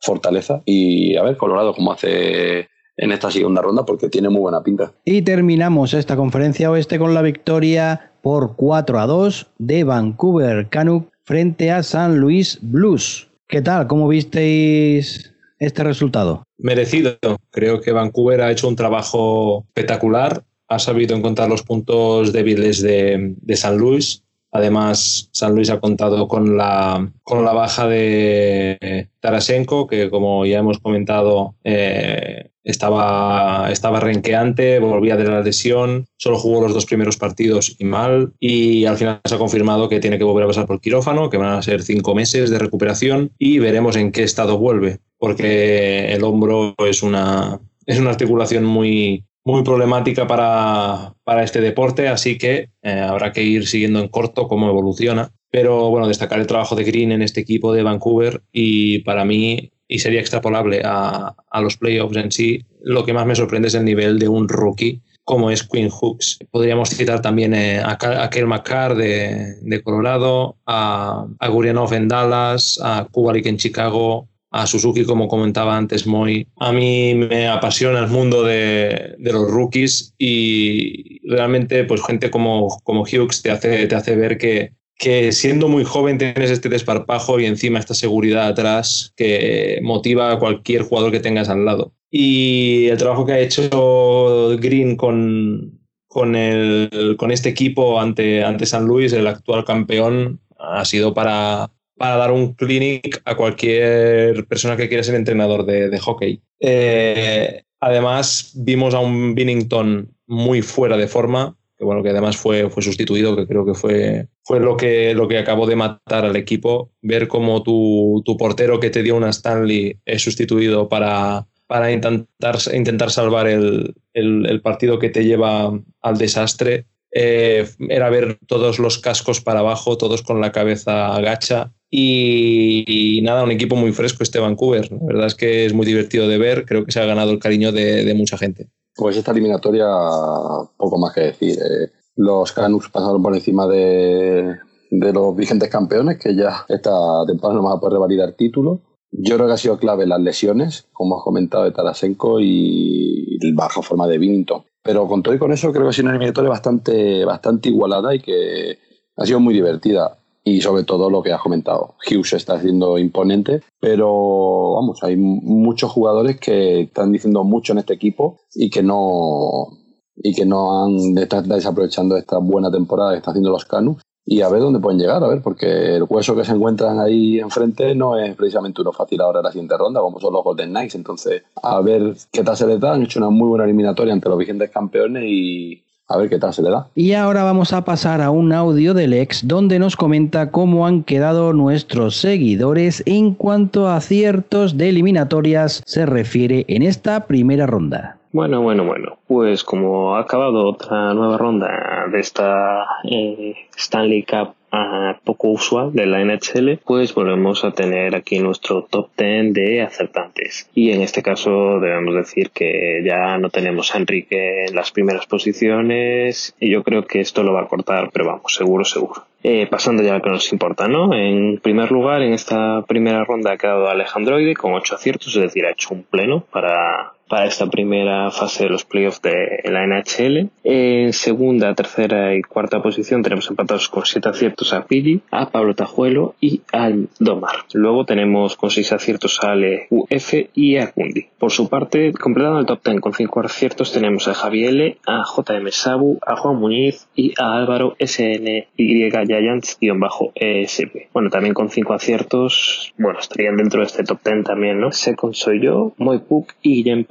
fortaleza. Y a ver, Colorado, cómo hace en esta segunda ronda, porque tiene muy buena pinta. Y terminamos esta conferencia oeste con la victoria por 4 a 2 de Vancouver Canuck frente a San Luis Blues. ¿Qué tal? ¿Cómo visteis este resultado? Merecido. Creo que Vancouver ha hecho un trabajo espectacular. Ha sabido encontrar los puntos débiles de, San Luis. Además, San Luis ha contado con la, con la baja de Tarasenko, que como ya hemos comentado, eh, estaba, estaba renqueante, volvía de la lesión, solo jugó los dos primeros partidos y mal, y al final se ha confirmado que tiene que volver a pasar por quirófano, que van a ser cinco meses de recuperación, y veremos en qué estado vuelve porque el hombro es una, es una articulación muy, muy problemática para, este deporte, así que eh, habrá que ir siguiendo en corto cómo evoluciona. Pero bueno, destacar el trabajo de Green en este equipo de Vancouver y para mí, y sería extrapolable a, los playoffs en sí, lo que más me sorprende es el nivel de un rookie como es Quinn Hooks. Podríamos citar también eh, a, a Kel McCarr de, Colorado, a, a Gurianov en Dallas, a Kubalik en Chicago, a Suzuki, como comentaba antes Moy. A mí me apasiona el mundo de, los rookies y realmente pues gente como, como Hughes te hace, te hace ver que, que siendo muy joven tienes este desparpajo y encima esta seguridad atrás que motiva a cualquier jugador que tengas al lado. Y el trabajo que ha hecho Green con, con, el, con este equipo ante, ante San Luis, el actual campeón, ha sido para, para dar un clinic a cualquier persona que quiera ser entrenador de, hockey. Eh, además, vimos a un Binnington muy fuera de forma, que bueno, que además fue, fue sustituido, que creo que fue, fue lo, que, lo que acabó de matar al equipo. Ver cómo tu, portero que te dio una Stanley es sustituido para, para intentar, intentar salvar el, partido que te lleva al desastre. Eh, era ver todos los cascos para abajo, todos con la cabeza agacha y, nada, un equipo muy fresco este Vancouver. La verdad es que es muy divertido de ver, creo que se ha ganado el cariño de, mucha gente. Pues esta eliminatoria, poco más que decir. Eh. Los Canucks pasaron por encima de, los vigentes campeones, que ya esta temporada no van a poder revalidar título. Yo creo que ha sido clave las lesiones, como has comentado, de Tarasenko y la baja forma de Binnington. Pero con todo y con eso, creo que ha sido una eliminatoria bastante, bastante igualada y que ha sido muy divertida y sobre todo lo que has comentado. Hughes está siendo imponente, pero vamos, hay muchos jugadores que están diciendo mucho en este equipo y que no y que no han están desaprovechando esta buena temporada que están haciendo los Canucks y a ver dónde pueden llegar, a ver, porque el hueso que se encuentran ahí enfrente no es precisamente uno fácil ahora en la siguiente ronda, como son los Golden Knights, entonces a ver qué tal se les da, han hecho una muy buena eliminatoria ante los vigentes campeones y a ver qué tal se le da. Y ahora vamos a pasar a un audio del ex donde nos comenta cómo han quedado nuestros seguidores en cuanto a ciertos de eliminatorias se refiere en esta primera ronda. Bueno, bueno, bueno. Pues como ha acabado otra nueva ronda de esta eh, Stanley Cup poco usual de la NHL, pues volvemos a tener aquí nuestro top 10 de acertantes. Y en este caso debemos decir que ya no tenemos a Enrique en las primeras posiciones y yo creo que esto lo va a cortar, pero vamos, seguro, seguro. Eh, pasando ya a lo que nos importa, ¿no? En primer lugar, en esta primera ronda ha quedado Alejandroide con 8 aciertos, es decir, ha hecho un pleno para, para esta primera fase de los playoffs de la NHL. En segunda, tercera y cuarta posición tenemos empatados con siete aciertos a Pili, a Pablo Tajuelo y al Domar. Luego tenemos con seis aciertos a Ale UF y a Kundi. Por su parte, completando el top ten con cinco aciertos tenemos a Javier a JM Sabu, a Juan Muñiz y a Álvaro SNY Giants-ESP. Bueno, también con cinco aciertos, bueno, estarían dentro de este top ten también, ¿no? Second soy yo, Moy Puk y Guillem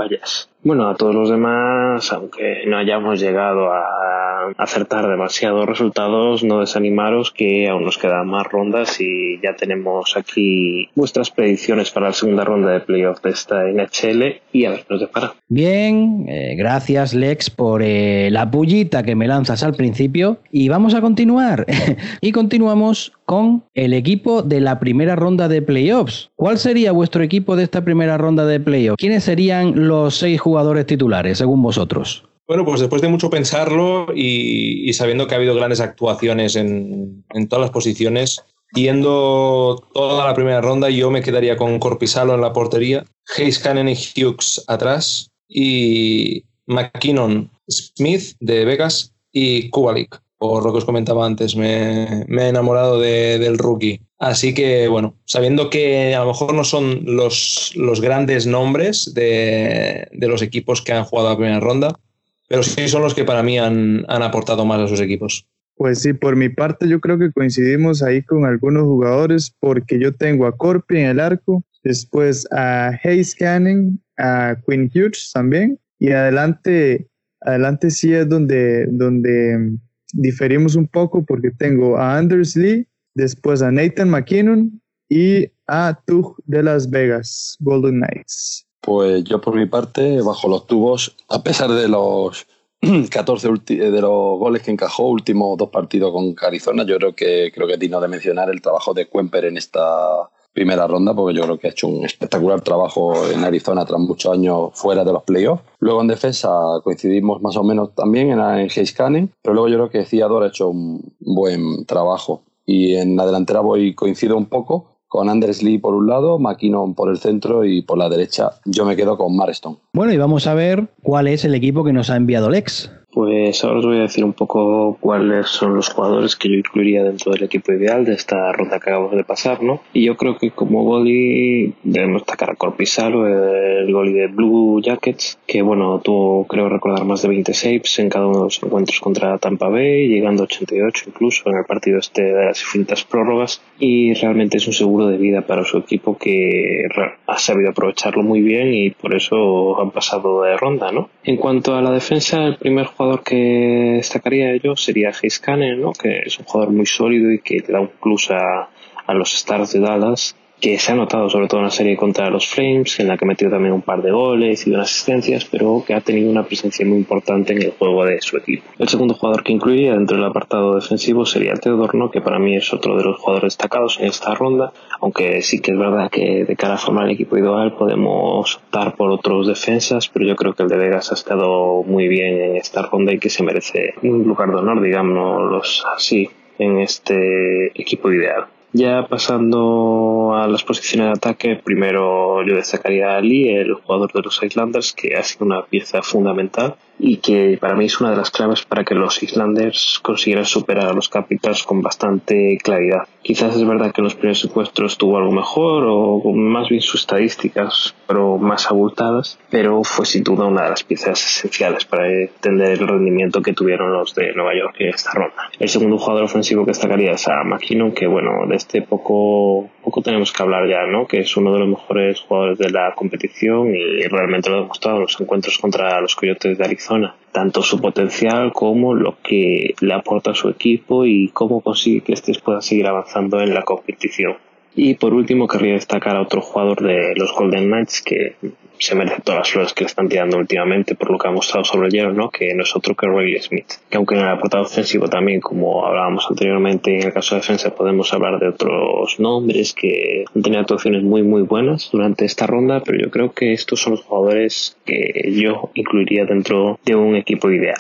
Bueno, a todos los demás, aunque no hayamos llegado a acertar demasiados resultados, no desanimaros que aún nos quedan más rondas y ya tenemos aquí vuestras predicciones para la segunda ronda de playoff de esta NHL y a ver qué nos depara. Bien, eh, gracias Lex por eh, la pullita que me lanzas al principio y vamos a continuar. y continuamos con el equipo de la primera ronda de playoffs. ¿Cuál sería vuestro equipo de esta primera ronda de playoffs? ¿Quiénes serían los seis jugadores? titulares, según vosotros? Bueno, pues después de mucho pensarlo y, sabiendo que ha habido grandes actuaciones en, todas las posiciones, yendo toda la primera ronda, yo me quedaría con Corpisalo en la portería, Hayes Cannon y Hughes atrás y McKinnon Smith de Vegas y Kubalik. Por lo que os comentaba antes, me, he enamorado del rookie. Así que, bueno, sabiendo que a lo mejor no son los, los grandes nombres de, los equipos que han jugado la primera ronda, pero sí son los que para mí han, aportado más a sus equipos. Pues sí, por mi parte yo creo que coincidimos ahí con algunos jugadores porque yo tengo a Corpi en el arco, después a Hayes Canning, a Quinn Hughes también y adelante, adelante sí es donde, donde diferimos un poco porque tengo a Anders Lee, después a Nathan McKinnon y a Tug de Las Vegas, Golden Knights. Pues yo por mi parte, bajo los tubos, a pesar de los 14 de los goles que encajó, últimos dos partidos con Arizona, yo creo que creo que es digno de mencionar el trabajo de Quemper en esta primera ronda, porque yo creo que ha hecho un espectacular trabajo en Arizona tras muchos años fuera de los playoffs. Luego en defensa coincidimos más o menos también en, en Hayes Canning, pero luego yo creo que Ciador ha hecho un buen trabajo y en la delantera voy coincido un poco con Anders Lee por un lado, McKinnon por el centro y por la derecha yo me quedo con Marston. Bueno, y vamos a ver cuál es el equipo que nos ha enviado Lex. Pues ahora os voy a decir un poco cuáles son los jugadores que yo incluiría dentro del equipo ideal de esta ronda que acabamos de pasar, ¿no? Y yo creo que como goalie debemos destacar a Corpisalo, el goalie de Blue Jackets, que bueno, tuvo creo recordar más de 20 saves en cada uno de los encuentros contra Tampa Bay, llegando a 88 incluso en el partido este de las infinitas prórrogas y realmente es un seguro de vida para su equipo que ha sabido aprovecharlo muy bien y por eso han pasado de ronda, ¿no? En cuanto a la defensa, el primer jugador que destacaría yo sería Hayes ¿no? que es un jugador muy sólido y que da un plus a, a los Stars de Dallas que se ha notado sobre todo en la serie contra los Flames, en la que ha metido también un par de goles y unas asistencias, pero que ha tenido una presencia muy importante en el juego de su equipo. El segundo jugador que incluiría dentro del apartado defensivo sería Teodorno, que para mí es otro de los jugadores destacados en esta ronda, aunque sí que es verdad que de cara a formar el equipo ideal podemos optar por otros defensas, pero yo creo que el de Vegas ha estado muy bien en esta ronda y que se merece un lugar de honor, digamos así, en este equipo ideal. Ya pasando a las posiciones de ataque, primero yo destacaría a Lee, el jugador de los Islanders, que ha sido una pieza fundamental y que para mí es una de las claves para que los Islanders consiguieran superar a los Capitals con bastante claridad. Quizás es verdad que en los primeros encuentros tuvo algo mejor o más bien sus estadísticas pero más abultadas, pero fue sin duda una de las piezas esenciales para entender el rendimiento que tuvieron los de Nueva York en esta ronda. El segundo jugador ofensivo que destacaría es a McKinnon, que bueno, de este poco, poco tenemos que hablar ya, ¿no? Que es uno de los mejores jugadores de la competición y realmente lo ha demostrado en los encuentros contra los Coyotes de Arizona tanto su potencial como lo que le aporta a su equipo y cómo consigue que estos puedan seguir avanzando en la competición. Y por último, querría destacar a otro jugador de los Golden Knights que se merece todas las flores que le están tirando últimamente por lo que ha mostrado sobre el hielo, ¿no? que no es otro que Ray Smith. Que aunque en el apartado ofensivo también, como hablábamos anteriormente, en el caso de defensa podemos hablar de otros nombres que han tenido actuaciones muy muy buenas durante esta ronda, pero yo creo que estos son los jugadores que yo incluiría dentro de un equipo ideal.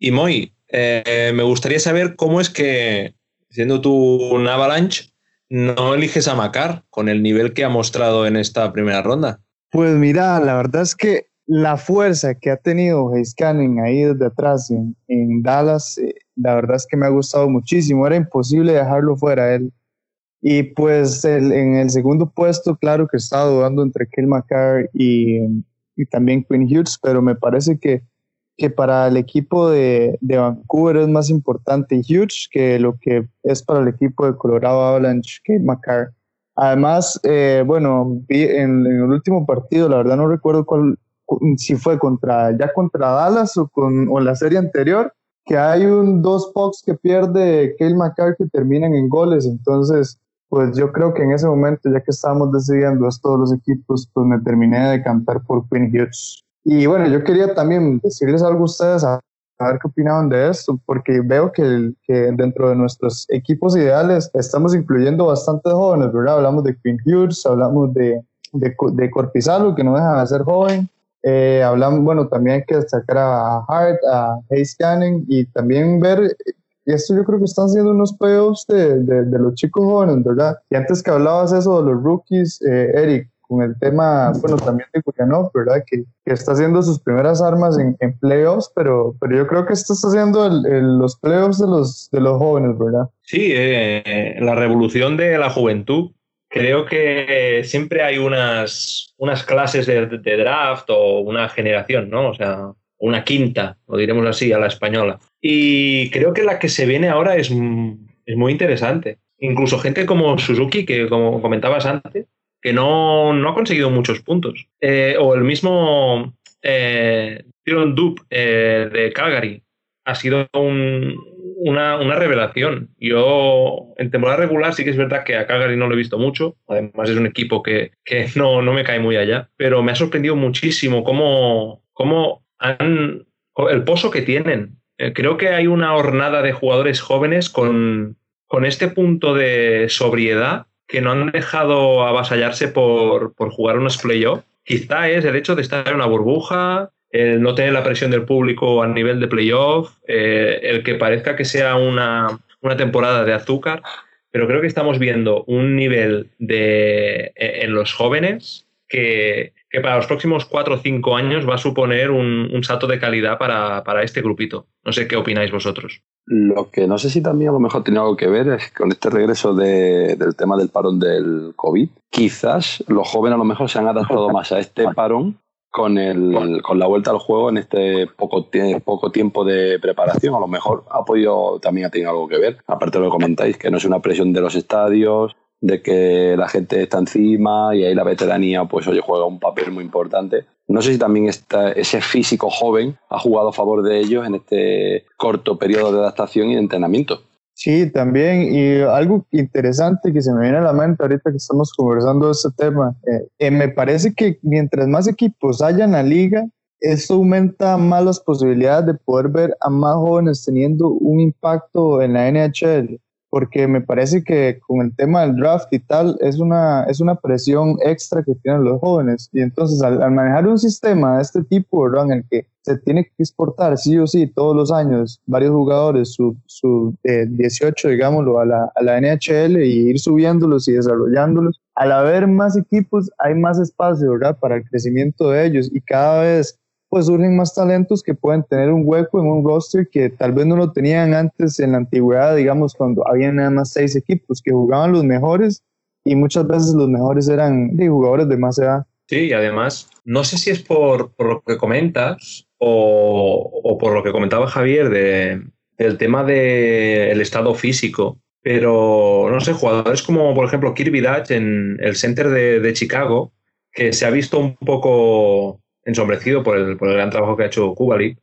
Y Moy, eh, me gustaría saber cómo es que siendo tú un Avalanche, no eliges a Macar con el nivel que ha mostrado en esta primera ronda. Pues mira, la verdad es que la fuerza que ha tenido Canning ahí desde atrás en, Dallas, eh, la verdad es que me ha gustado muchísimo. Era imposible dejarlo fuera él. Y pues en el segundo puesto, claro que estaba dudando entre Kill McCarr y, y también Quinn Hughes, pero me parece que, que para el equipo de, de, Vancouver es más importante Hughes que lo que es para el equipo de Colorado Avalanche, Kill McCarr. Además, eh, bueno, vi en, el último partido, la verdad no recuerdo cuál, si fue contra, ya contra Dallas o, con, o la serie anterior, que hay un dos pucks que pierde Kale McCarr que terminan en goles. Entonces, pues yo creo que en ese momento, ya que estábamos decidiendo esto todos los equipos, pues me terminé de cantar por Quinn Hughes. Y bueno, yo quería también decirles algo a ustedes, a, ver qué opinaban de esto, porque veo que, que, dentro de nuestros equipos ideales estamos incluyendo bastantes jóvenes, ¿verdad? Hablamos de Quinn Hughes, hablamos de, de, de Corpizalo, que no dejan de ser joven, eh, hablamos, bueno, también hay que destacar a Hart, a Hayes Canning y también ver, y esto yo creo que están siendo unos playoffs de, de, los chicos jóvenes, ¿verdad? Y antes que hablabas eso de los rookies, eh, Eric, con el tema, bueno, también de Kujanov, ¿verdad? Que, que, está haciendo sus primeras armas en, en, playoffs, pero, pero yo creo que está haciendo el, los playoffs de los, de los jóvenes, ¿verdad? Sí, eh, la revolución de la juventud creo que siempre hay unas, unas clases de, draft o una generación, ¿no? O sea, una quinta, lo diremos así, a la española. Y creo que la que se viene ahora es, es muy interesante. Incluso gente como Suzuki, que como comentabas antes, que no, no ha conseguido muchos puntos. Eh, o el mismo eh, Dupe eh, de Calgary ha sido un, una, una, revelación. Yo en temporada regular sí que es verdad que a Calgary no lo he visto mucho, además es un equipo que, que no, no, me cae muy allá, pero me ha sorprendido muchísimo cómo, cómo han, el pozo que tienen. Eh, creo que hay una hornada de jugadores jóvenes con, con este punto de sobriedad que no han dejado avasallarse por, por jugar unos playoffs. Quizá es el hecho de estar en una burbuja, el no tener la presión del público a nivel de playoff, eh, el que parezca que sea una, temporada de azúcar, pero creo que estamos viendo un nivel de, e, en los jóvenes que, para los próximos cuatro o cinco años va a suponer un, salto de calidad para, este grupito. No sé qué opináis vosotros. Lo que no sé si también a lo mejor tiene algo que ver es con este regreso del tema del parón del COVID. Quizás los jóvenes a lo mejor se han adaptado más a este parón con, el, con la vuelta al juego en este poco, poco tiempo de preparación. A lo mejor ha podido, también ha tenido algo que ver, aparte de lo que comentáis, que no es una presión de los estadios, de que la gente está encima y ahí la veteranía, pues oye, juega un papel muy importante. No sé si también está, ese físico joven ha jugado a favor de ellos en este corto periodo de adaptación y de entrenamiento. Sí, también, y algo interesante que se me viene a la mente ahorita que estamos conversando de este tema, eh, eh, me parece que mientras más equipos haya en la liga, esto aumenta más las posibilidades de poder ver a más jóvenes teniendo un impacto en la NHL porque me parece que con el tema del draft y tal es una, es una presión extra que tienen los jóvenes. Y entonces al, manejar un sistema de este tipo, ¿verdad? En el que se tiene que exportar sí o sí todos los años varios jugadores, su, su 18, digámoslo, a la, a la NHL y ir subiéndolos y desarrollándolos. Al haber más equipos hay más espacio, ¿verdad? Para el crecimiento de ellos y cada vez pues surgen más talentos que pueden tener un hueco en un roster que tal vez no lo tenían antes en la antigüedad, digamos, cuando había nada más seis equipos que jugaban los mejores y muchas veces los mejores eran de jugadores de más edad. Sí, y además, no sé si es por, por lo que comentas o, o, por lo que comentaba Javier de, del tema del estado físico, pero no sé, jugadores como por ejemplo Kirby Dutch en el center de, de Chicago, que se ha visto un poco ensombrecido por el, por el gran trabajo que ha hecho Kubalik,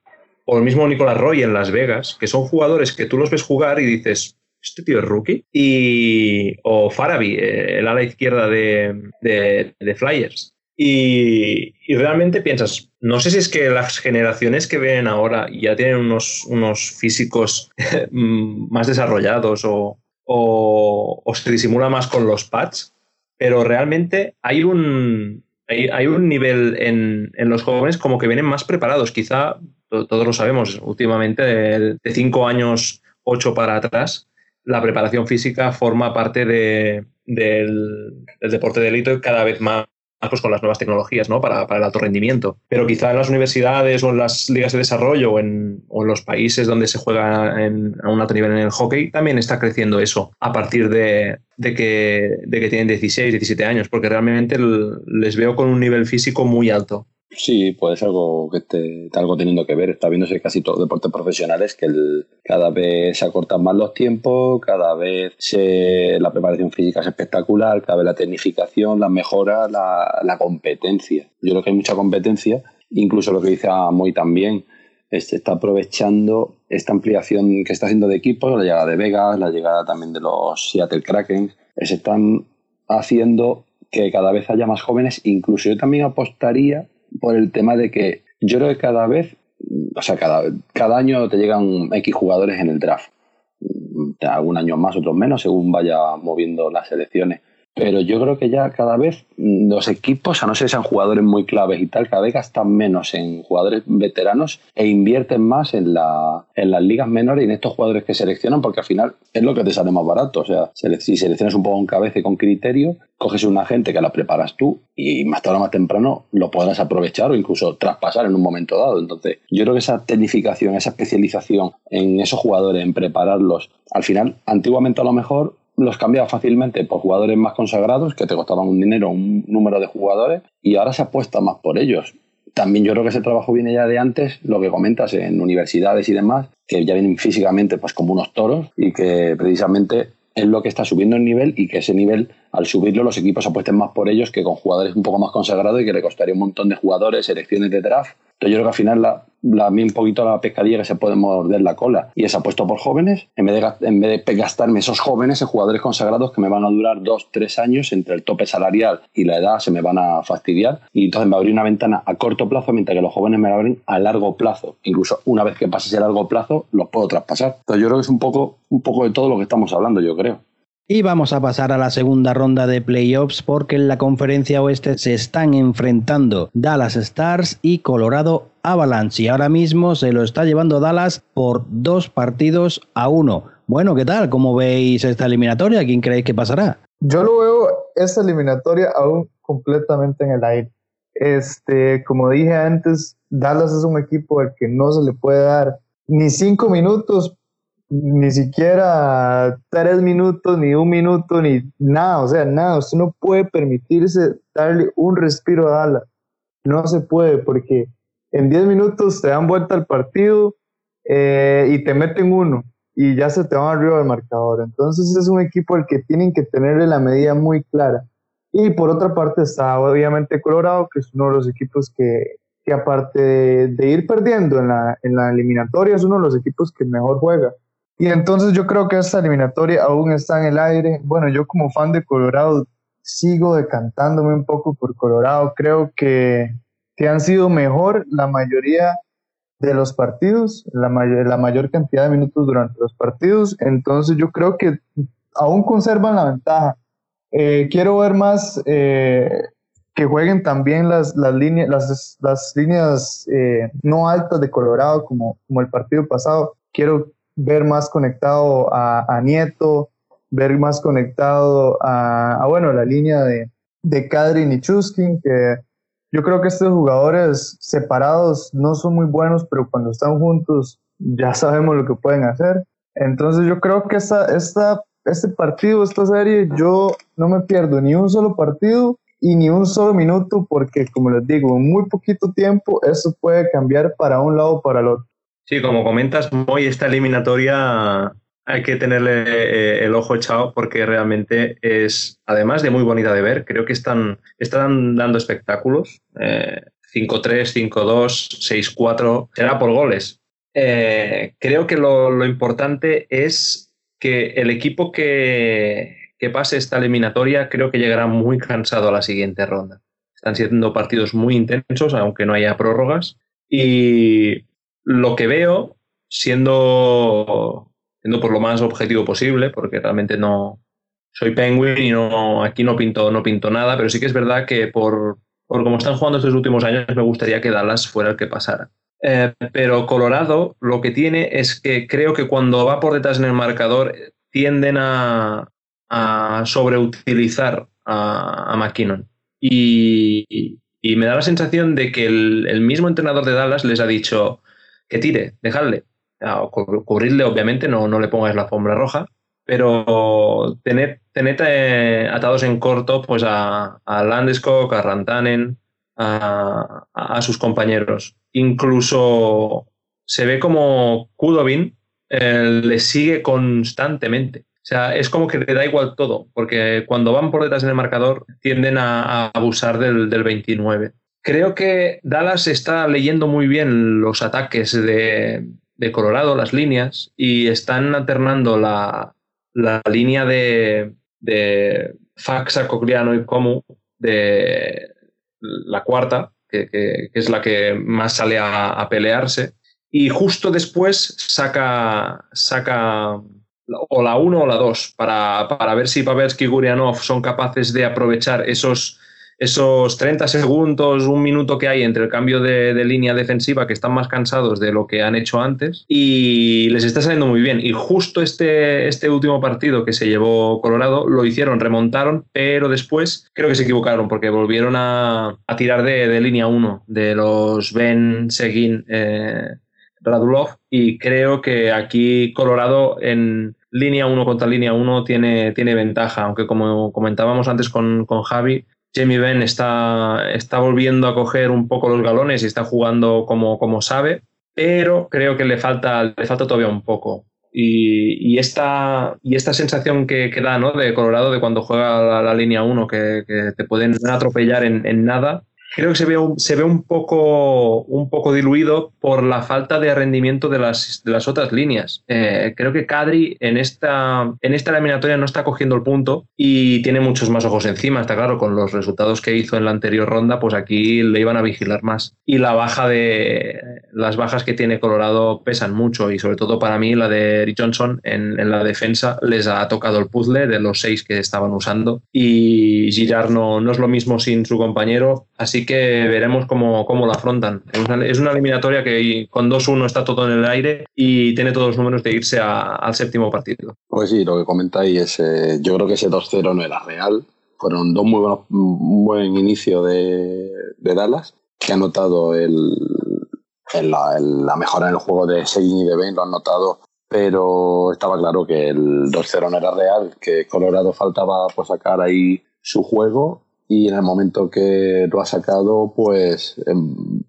o el mismo Nicolás Roy en Las Vegas, que son jugadores que tú los ves jugar y dices, este tío es rookie. Y, o Farabi, eh, el ala izquierda de, de, Flyers. Y, y, realmente piensas, no sé si es que las generaciones que ven ahora ya tienen unos, unos físicos más desarrollados o, o, o se disimula más con los pads, pero realmente hay un, hay, un nivel en, los jóvenes como que vienen más preparados. Quizá, todos lo sabemos, últimamente de, cinco años, ocho para atrás, la preparación física forma parte de, del, del, deporte de élite cada vez más pues, con las nuevas tecnologías ¿no? para, para, el alto rendimiento. Pero quizá en las universidades o en las ligas de desarrollo o en, en los países donde se juega en, a un alto nivel en el hockey también está creciendo eso a partir de, de, que, de que tienen 16, 17 años, porque realmente les veo con un nivel físico muy alto. Sí, puede ser algo que esté algo teniendo que ver. Está viéndose casi todos los deportes profesionales que el, cada vez se acortan más los tiempos, cada vez se, la preparación física es espectacular, cada vez la tecnificación, la mejora, la, la competencia. Yo creo que hay mucha competencia, incluso lo que dice Moy también, se está aprovechando esta ampliación que está haciendo de equipos, la llegada de Vegas, la llegada también de los Seattle Kraken, se están haciendo que cada vez haya más jóvenes. Incluso yo también apostaría por el tema de que yo creo que cada vez, o sea, cada, cada año te llegan X jugadores en el draft. Algún año más, otros menos, según vaya moviendo las selecciones. Pero yo creo que ya cada vez los equipos, a no ser sean jugadores muy claves y tal, cada vez gastan menos en jugadores veteranos e invierten más en, la, en las ligas menores y en estos jugadores que seleccionan, porque al final es lo que te sale más barato. O sea, si seleccionas un poco en cabeza y con criterio, coges un agente que la preparas tú y más tarde o más temprano lo podrás aprovechar o incluso traspasar en un momento dado. Entonces, yo creo que esa tecnificación, esa especialización en esos jugadores, en prepararlos, al final, antiguamente a lo mejor los cambiaba fácilmente por jugadores más consagrados que te costaban un dinero, un número de jugadores, y ahora se apuesta más por ellos. También yo creo que ese trabajo viene ya de antes, lo que comentas en universidades y demás, que ya vienen físicamente pues como unos toros y que precisamente es lo que está subiendo el nivel y que ese nivel, al subirlo, los equipos apuesten más por ellos que con jugadores un poco más consagrados y que le costaría un montón de jugadores, selecciones de draft. Entonces yo creo que al final la, la, un poquito la pescadilla que se puede morder la cola y es apuesto por jóvenes, en vez, de, en vez de gastarme esos jóvenes en jugadores consagrados que me van a durar dos, tres años entre el tope salarial y la edad se me van a fastidiar y entonces me abrir una ventana a corto plazo mientras que los jóvenes me la abren a largo plazo. Incluso una vez que pase ese largo plazo los puedo traspasar. Entonces yo creo que es un poco, un poco de todo lo que estamos hablando, yo creo. Y vamos a pasar a la segunda ronda de playoffs porque en la conferencia oeste se están enfrentando Dallas Stars y Colorado Avalanche y ahora mismo se lo está llevando Dallas por dos partidos a uno. Bueno, ¿qué tal? ¿Cómo veis esta eliminatoria? ¿Quién creéis que pasará? Yo lo veo esta eliminatoria aún completamente en el aire. Este, como dije antes, Dallas es un equipo al que no se le puede dar ni cinco minutos ni siquiera tres minutos, ni un minuto, ni nada, o sea, nada. Usted no puede permitirse darle un respiro a Dallas. No se puede, porque en diez minutos te dan vuelta al partido eh, y te meten uno y ya se te van arriba del marcador. Entonces es un equipo al que tienen que tenerle la medida muy clara. Y por otra parte está obviamente Colorado, que es uno de los equipos que, que aparte de, de ir perdiendo en la, en la eliminatoria, es uno de los equipos que mejor juega. Y entonces yo creo que esta eliminatoria aún está en el aire. Bueno, yo como fan de Colorado sigo decantándome un poco por Colorado. Creo que, que han sido mejor la mayoría de los partidos, la, mayor, la mayor cantidad de minutos durante los partidos. Entonces yo creo que aún conservan la ventaja. Eh, quiero ver más eh, que jueguen también las, las líneas, las, las líneas eh, no altas de Colorado como, como el partido pasado. Quiero ver más conectado a, Nieto, ver más conectado a, bueno, la línea de, de Kadri y Chuskin, que yo creo que estos jugadores separados no son muy buenos, pero cuando están juntos ya sabemos lo que pueden hacer. Entonces yo creo que esta, esta, este partido, esta serie, yo no me pierdo ni un solo partido y ni un solo minuto porque, como les digo, en muy poquito tiempo eso puede cambiar para un lado o para el otro. Sí, como comentas, hoy esta eliminatoria hay que tenerle eh, el ojo echado porque realmente es, además de muy bonita de ver, creo que están, están dando espectáculos. 5-3, 5-2, 6-4, será por goles. Eh, creo que lo, importante es que el equipo que, que pase esta eliminatoria creo que llegará muy cansado a la siguiente ronda. Están siendo partidos muy intensos, aunque no haya prórrogas. Y lo que veo, siendo, siendo por lo más objetivo posible, porque realmente no soy Penguin y no, aquí no pinto, no pinto nada, pero sí que es verdad que por, por como están jugando estos últimos años, me gustaría que Dallas fuera el que pasara. Eh, pero Colorado lo que tiene es que creo que cuando va por detrás en el marcador tienden a, sobreutilizar a, a McKinnon. Y, me da la sensación de que el, mismo entrenador de Dallas les ha dicho que tire, dejadle. cubrirle, obviamente, no, no le pongáis la alfombra roja, pero tened, eh, atados en corto pues a, a Landeskog, a Rantanen, a, sus compañeros. Incluso se ve como Kudovin eh, le sigue constantemente. O sea, es como que le da igual todo, porque cuando van por detrás en el marcador tienden a, abusar del, 29. Creo que Dallas está leyendo muy bien los ataques de, Colorado, las líneas, y están alternando la, línea de, de Faxa, Cogliano y Comu de la cuarta, que, es la que más sale a, pelearse, y justo después saca, saca o la 1 o la 2 para, para, ver si Pavelski y Gurianov son capaces de aprovechar esos esos 30 segundos, un minuto que hay entre el cambio de, línea defensiva, que están más cansados de lo que han hecho antes, y les está saliendo muy bien. Y justo este, este último partido que se llevó Colorado, lo hicieron, remontaron, pero después creo que se equivocaron porque volvieron a, tirar de, línea 1, de los Ben, Seguin, eh, Radulov, y creo que aquí Colorado en línea 1 contra línea 1 tiene, tiene ventaja, aunque como comentábamos antes con, con Javi, Jamie Benn está, está volviendo a coger un poco los galones y está jugando como, como sabe, pero creo que le falta, le falta todavía un poco. Y, esta, y esta sensación que, que, da ¿no? de Colorado de cuando juega la, línea 1, que, te pueden atropellar en nada, creo que se ve un, se ve un, poco, un poco diluido por la falta de rendimiento de las, de las otras líneas. Eh, creo que Cadri en esta, en esta eliminatoria no está cogiendo el punto y tiene muchos más ojos encima, está claro, con los resultados que hizo en la anterior ronda, pues aquí le iban a vigilar más. Y la baja de las bajas que tiene Colorado pesan mucho y sobre todo para mí la de Eric Johnson en, en la defensa les ha tocado el puzzle de los seis que estaban usando y Girard no, no es lo mismo sin su compañero, así que veremos cómo, cómo lo afrontan. Es una, eliminatoria que con 2-1 está todo en el aire y tiene todos los números de irse al séptimo partido. Pues sí, lo que comentáis es, eh, yo creo que ese 2-0 no era real. Fueron dos muy buenos, un buen inicio de, Dallas, que ha notado el, la, mejora en el juego de Seguin y de Ben, lo han notado pero estaba claro que el 2-0 no era real, que Colorado faltaba pues, sacar ahí su juego y en el momento que lo ha sacado, pues em,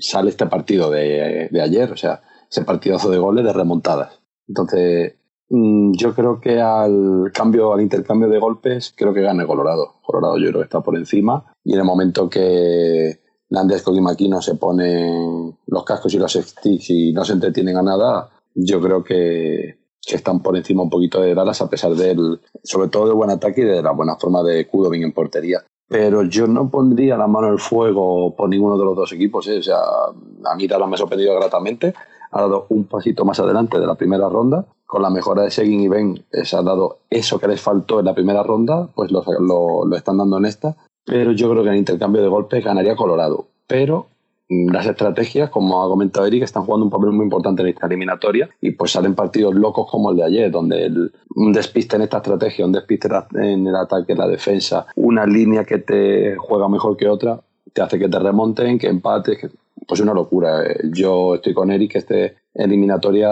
sale este partido de, ayer, o sea, ese partidazo de goles de remontadas. Entonces, mm, yo creo que al cambio, al intercambio de golpes, creo que gana Colorado. Colorado yo creo que está por encima y en el momento que Landesco y Maquino se ponen los cascos y los sticks y no se entretienen a nada, yo creo que están por encima un poquito de Dallas a pesar del, sobre todo del buen ataque y de la buena forma de Kudovin en portería. Pero yo no pondría la mano el fuego por ninguno de los dos equipos. ¿eh? O sea, a mí Dallas me ha sorprendido gratamente. Ha dado un pasito más adelante de la primera ronda. Con la mejora de Seguin y Ben, se ha dado eso que les faltó en la primera ronda, pues lo, lo, lo están dando en esta. Pero yo creo que en intercambio de golpes ganaría Colorado. Pero las estrategias, como ha comentado Eric, están jugando un papel muy importante en esta eliminatoria y pues salen partidos locos como el de ayer, donde un despiste en esta estrategia, un despiste en el ataque, en la defensa, una línea que te juega mejor que otra, te hace que te remonten, que empates, que, pues una locura. Yo estoy con Eric que este eliminatoria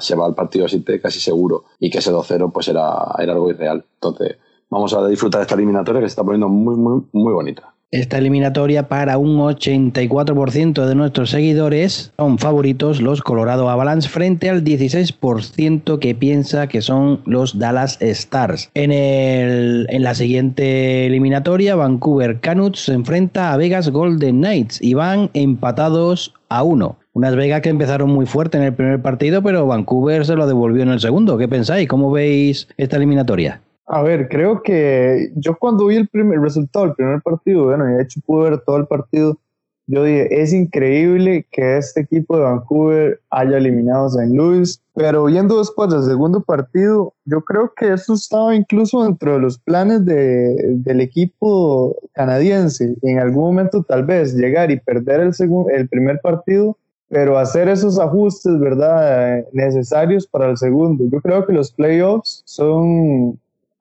se va al partido así casi seguro y que ese 2-0 pues era, era algo irreal. Entonces vamos a disfrutar de esta eliminatoria que se está poniendo muy, muy, muy bonita. Esta eliminatoria para un 84% de nuestros seguidores son favoritos los Colorado Avalanche frente al 16% que piensa que son los Dallas Stars. En, el, en la siguiente eliminatoria, Vancouver Canucks se enfrenta a Vegas Golden Knights y van empatados a uno. Unas Vegas que empezaron muy fuerte en el primer partido, pero Vancouver se lo devolvió en el segundo. ¿Qué pensáis? ¿Cómo veis esta eliminatoria? A ver, creo que yo cuando vi el, primer, resultado del primer partido, bueno, de hecho pude ver todo el partido, yo dije, es increíble que este equipo de Vancouver haya eliminado a St. Louis, pero viendo después del segundo partido, yo creo que eso estaba incluso dentro de los planes de, del equipo canadiense. En algún momento tal vez llegar y perder el, segundo, el primer partido pero hacer esos ajustes, ¿verdad? necesarios para el segundo. Yo creo que los playoffs son,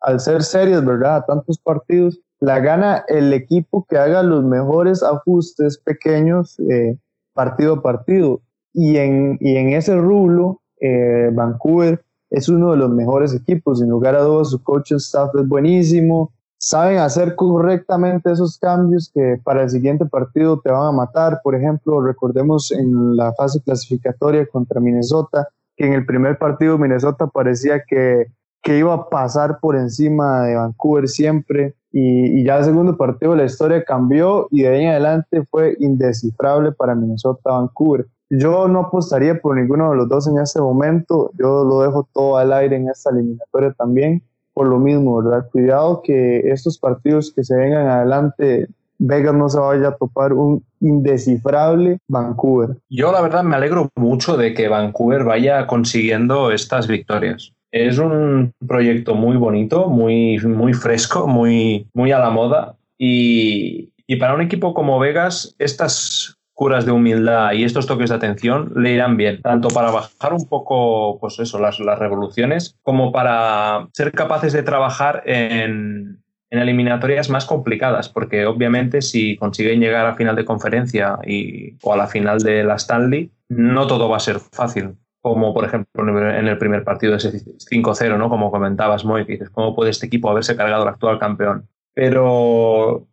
al ser series, ¿verdad? Tantos partidos, la gana el equipo que haga los mejores ajustes pequeños eh, partido a partido. Y en, y en ese rublo, eh, Vancouver es uno de los mejores equipos, sin lugar a dudas, su coaching staff es buenísimo, saben hacer correctamente esos cambios que para el siguiente partido te van a matar. Por ejemplo, recordemos en la fase clasificatoria contra Minnesota, que en el primer partido Minnesota parecía que, que iba a pasar por encima de Vancouver siempre. Y, ya el segundo partido la historia cambió y de ahí en adelante fue indescifrable para Minnesota-Vancouver. Yo no apostaría por ninguno de los dos en este momento, yo lo dejo todo al aire en esta eliminatoria también por lo mismo, ¿verdad? Cuidado que estos partidos que se vengan adelante, Vegas no se vaya a topar un indescifrable Vancouver. Yo la verdad me alegro mucho de que Vancouver vaya consiguiendo estas victorias. Es un proyecto muy bonito, muy, muy fresco, muy, muy a la moda. Y, y para un equipo como Vegas, estas curas de humildad y estos toques de atención le irán bien, tanto para bajar un poco, pues eso, las, las revoluciones, como para ser capaces de trabajar en, en eliminatorias más complicadas, porque obviamente si consiguen llegar a final de conferencia y, o a la final de la Stanley, no todo va a ser fácil. Como por ejemplo en el primer partido de ese 5-0, ¿no? Como comentabas, Moy, dices, ¿cómo puede este equipo haberse cargado al actual campeón? Pero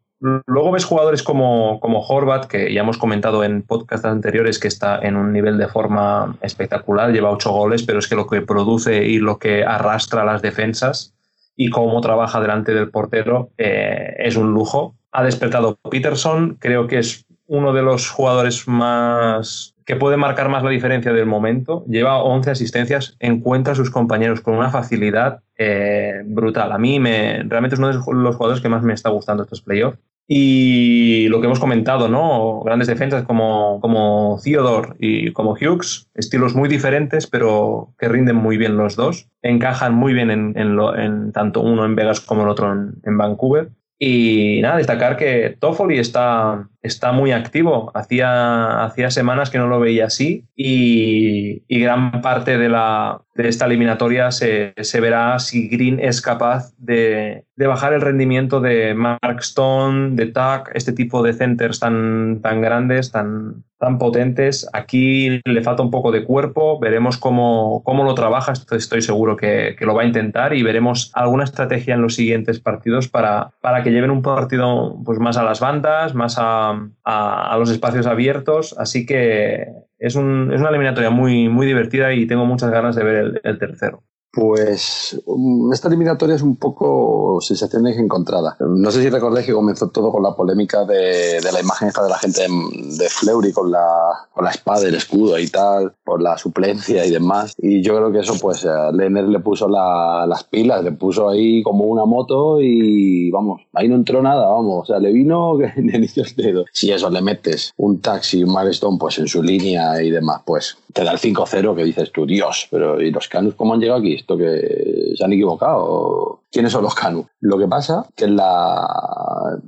Luego ves jugadores como, como Horvat, que ya hemos comentado en podcasts anteriores que está en un nivel de forma espectacular, lleva ocho goles, pero es que lo que produce y lo que arrastra las defensas y cómo trabaja delante del portero eh, es un lujo. Ha despertado Peterson, creo que es uno de los jugadores más que puede marcar más la diferencia del momento. Lleva 11 asistencias, encuentra a sus compañeros con una facilidad eh, brutal. A mí me, realmente es uno de los jugadores que más me está gustando estos playoffs. Y lo que hemos comentado, ¿no? Grandes defensas como, como Theodore y como Hughes, estilos muy diferentes, pero que rinden muy bien los dos. Encajan muy bien en, en, tanto uno en Vegas como el otro en, en Vancouver. Y nada, destacar que Toffoli está, está muy activo. Hacía, hacía semanas que no lo veía así y, y gran parte de, la, de esta eliminatoria se, se, verá si Green es capaz de, de, bajar el rendimiento de Mark Stone, de Tuck, este tipo de centers tan, tan grandes, tan, tan potentes. Aquí le falta un poco de cuerpo, veremos cómo, cómo lo trabaja, estoy seguro que, que, lo va a intentar y veremos alguna estrategia en los siguientes partidos para, para que lleven un partido pues, más a las bandas, más a, a, los espacios abiertos. Así que es, un, es, una eliminatoria muy, muy divertida y tengo muchas ganas de ver el tercero. Pues um, esta eliminatoria es un poco sensaciones encontradas. No sé si recordáis que comenzó todo con la polémica de, la imagen de la gente de Fleury con la, con espada, el escudo y tal, por la suplencia y demás. Y yo creo que eso, pues, a Lenner le puso la, las pilas, le puso ahí como una moto y vamos, ahí no entró nada, vamos. O sea, le vino en inicio el dedo. Si eso le metes un taxi, un Milestone, pues en su línea y demás, pues te da el 5-0 que dices tú, Dios, pero ¿y los Canus cómo han llegado aquí? Esto que se han equivocado. ¿Quiénes son los Canus? Lo que pasa que la...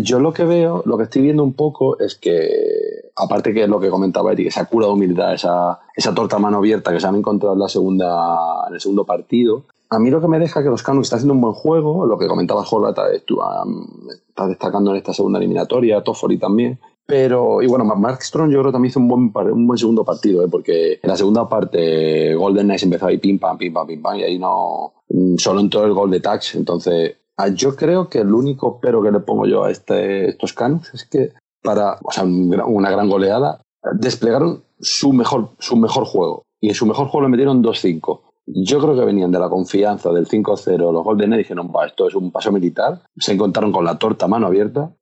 Yo lo que veo, lo que estoy viendo un poco es que, aparte que es lo que comentaba Eti, esa cura de humildad, esa, esa torta a mano abierta que se han encontrado en, la segunda, en el segundo partido, a mí lo que me deja que los Canus están haciendo un buen juego, lo que comentaba Jorge, está destacando en esta segunda eliminatoria, Toffoli también, pero, y bueno, Mark Strong yo creo que también hizo un buen, un buen segundo partido, ¿eh? porque en la segunda parte Golden Knights empezó ahí pim pam, pim pam, pim pam, y ahí no. Mm, solo entró el gol de Tax. Entonces, ah, yo creo que el único pero que le pongo yo a este, estos Canucks es que para, o sea, una gran goleada, desplegaron su mejor, su mejor juego. Y en su mejor juego le metieron 2-5. Yo creo que venían de la confianza del 5-0 los Golden Knights dijeron, va, esto es un paso militar. Se encontraron con la torta mano abierta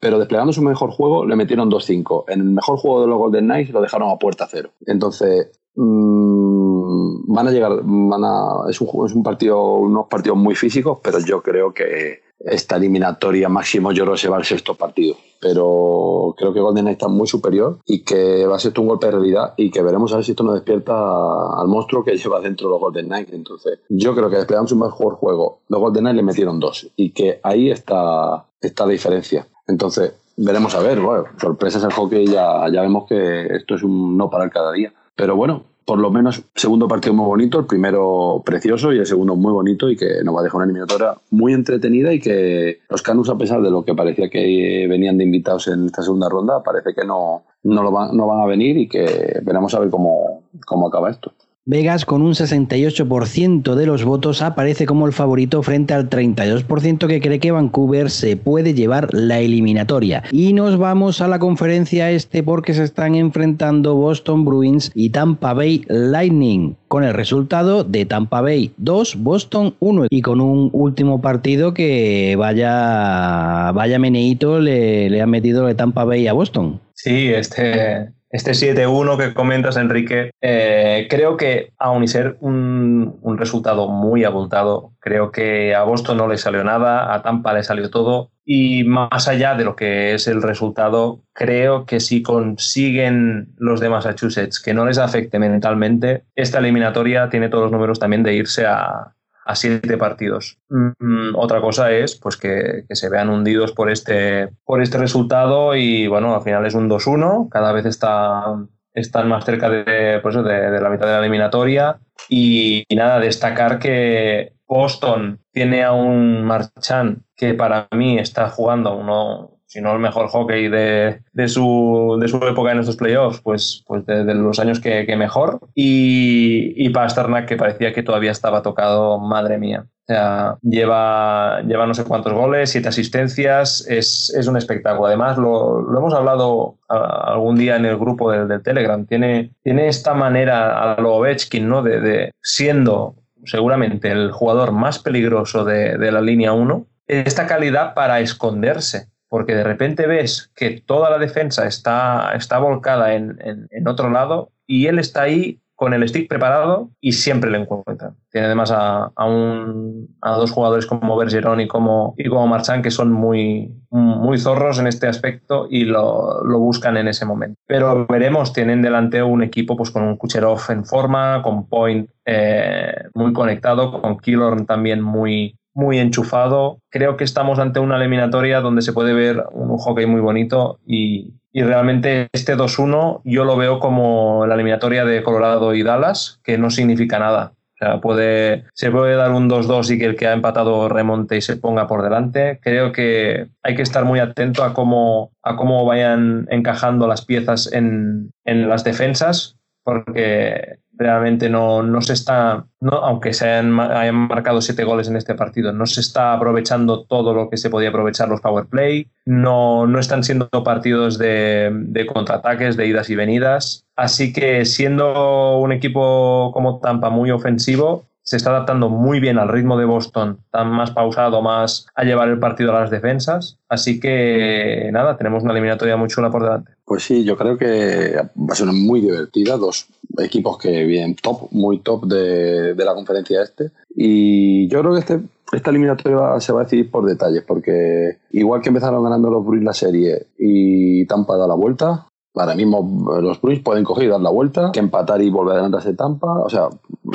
pero desplegando su mejor juego le metieron 2-5. En el mejor juego de los Golden Knights lo dejaron a puerta cero. Entonces, mmm, van a llegar, van a, es, un, es un partido, unos partidos muy físicos, pero yo creo que esta eliminatoria máximo yo creo se va al sexto partido. Pero creo que Golden Knight está muy superior y que va a ser un golpe de realidad y que veremos a ver si esto nos despierta al monstruo que lleva dentro los Golden Knights. Entonces, yo creo que desplegamos su mejor juego. Los Golden Knights le metieron dos y que ahí está esta diferencia. Entonces, veremos a ver. Bueno, sorpresas el hockey, ya, ya vemos que esto es un no parar cada día. Pero bueno, por lo menos segundo partido muy bonito, el primero precioso y el segundo muy bonito y que nos va a dejar una eliminatoria muy entretenida y que los Canus, a pesar de lo que parecía que venían de invitados en esta segunda ronda, parece que no, no, lo van, no van a venir y que veremos a ver cómo, cómo acaba esto. Vegas con un 68% de los votos aparece como el favorito frente al 32% que cree que Vancouver se puede llevar la eliminatoria. Y nos vamos a la conferencia este porque se están enfrentando Boston Bruins y Tampa Bay Lightning con el resultado de Tampa Bay 2, Boston 1 y con un último partido que vaya vaya meneito le, le metido de Tampa Bay a Boston. Sí, este este 7-1 que comentas, Enrique, eh, creo que aun ser un, resultado muy abultado, creo que a Boston no le salió nada, a Tampa le salió todo. Y más allá de lo que es el resultado, creo que si consiguen los de Massachusetts que no les afecte mentalmente, esta eliminatoria tiene todos los números también de irse a, a siete partidos. Mm, otra cosa es pues que, se vean hundidos por este, por este resultado y bueno, al final es un 2-1, cada vez está, están más cerca de, pues, de, la mitad de la eliminatoria y, y, nada, destacar que Boston tiene a un Marchand que para mí está jugando uno, si no el mejor hockey de, su, de su época en estos playoffs, pues, pues de, los años que, mejor. Y, y Pasternak, que parecía que todavía estaba tocado, madre mía. O sea, lleva, lleva no sé cuántos goles, siete asistencias, es, un espectáculo. Además, lo, hemos hablado algún día en el grupo del, Telegram, tiene, tiene esta manera a lo Ovechkin, ¿no? De, de, siendo seguramente el jugador más peligroso de, de la línea 1, esta calidad para esconderse porque de repente ves que toda la defensa está, está volcada en, en, otro lado y él está ahí con el stick preparado y siempre le encuentra. Tiene además a, a, un, a dos jugadores como Bergeron y como, y como Marchand que son muy, muy zorros en este aspecto y lo, lo, buscan en ese momento. Pero veremos, tienen delante un equipo pues, con un Kucherov en forma, con Point eh, muy conectado, con Killorn también muy, muy enchufado. Creo que estamos ante una eliminatoria donde se puede ver un hockey muy bonito y, realmente este 2-1 yo lo veo como la eliminatoria de Colorado y Dallas, que no significa nada. O sea, puede, se puede dar un 2-2 y que el que ha empatado remonte y se ponga por delante. Creo que hay que estar muy atento a cómo, a cómo vayan encajando las piezas en, en las defensas, porque realmente no, no se está, no, aunque se hayan, marcado siete goles en este partido, no se está aprovechando todo lo que se podía aprovechar los power play, no, no están siendo partidos de, de contraataques, de idas y venidas. Así que siendo un equipo como Tampa muy ofensivo, se está adaptando muy bien al ritmo de Boston, tan más pausado, más a llevar el partido a las defensas. Así que nada, tenemos una eliminatoria muy chula por delante. Pues sí, yo creo que va a ser muy divertida. Dos equipos que vienen top, muy top de, la conferencia este. Y yo creo que este, esta eliminatoria se va a decidir por detalles, porque igual que empezaron ganando los Bruins la serie y Tampa da la vuelta, Ahora mismo eh, los Bruins pueden coger y dar la vuelta, que empatar y volver adelante a Tampa. O sea,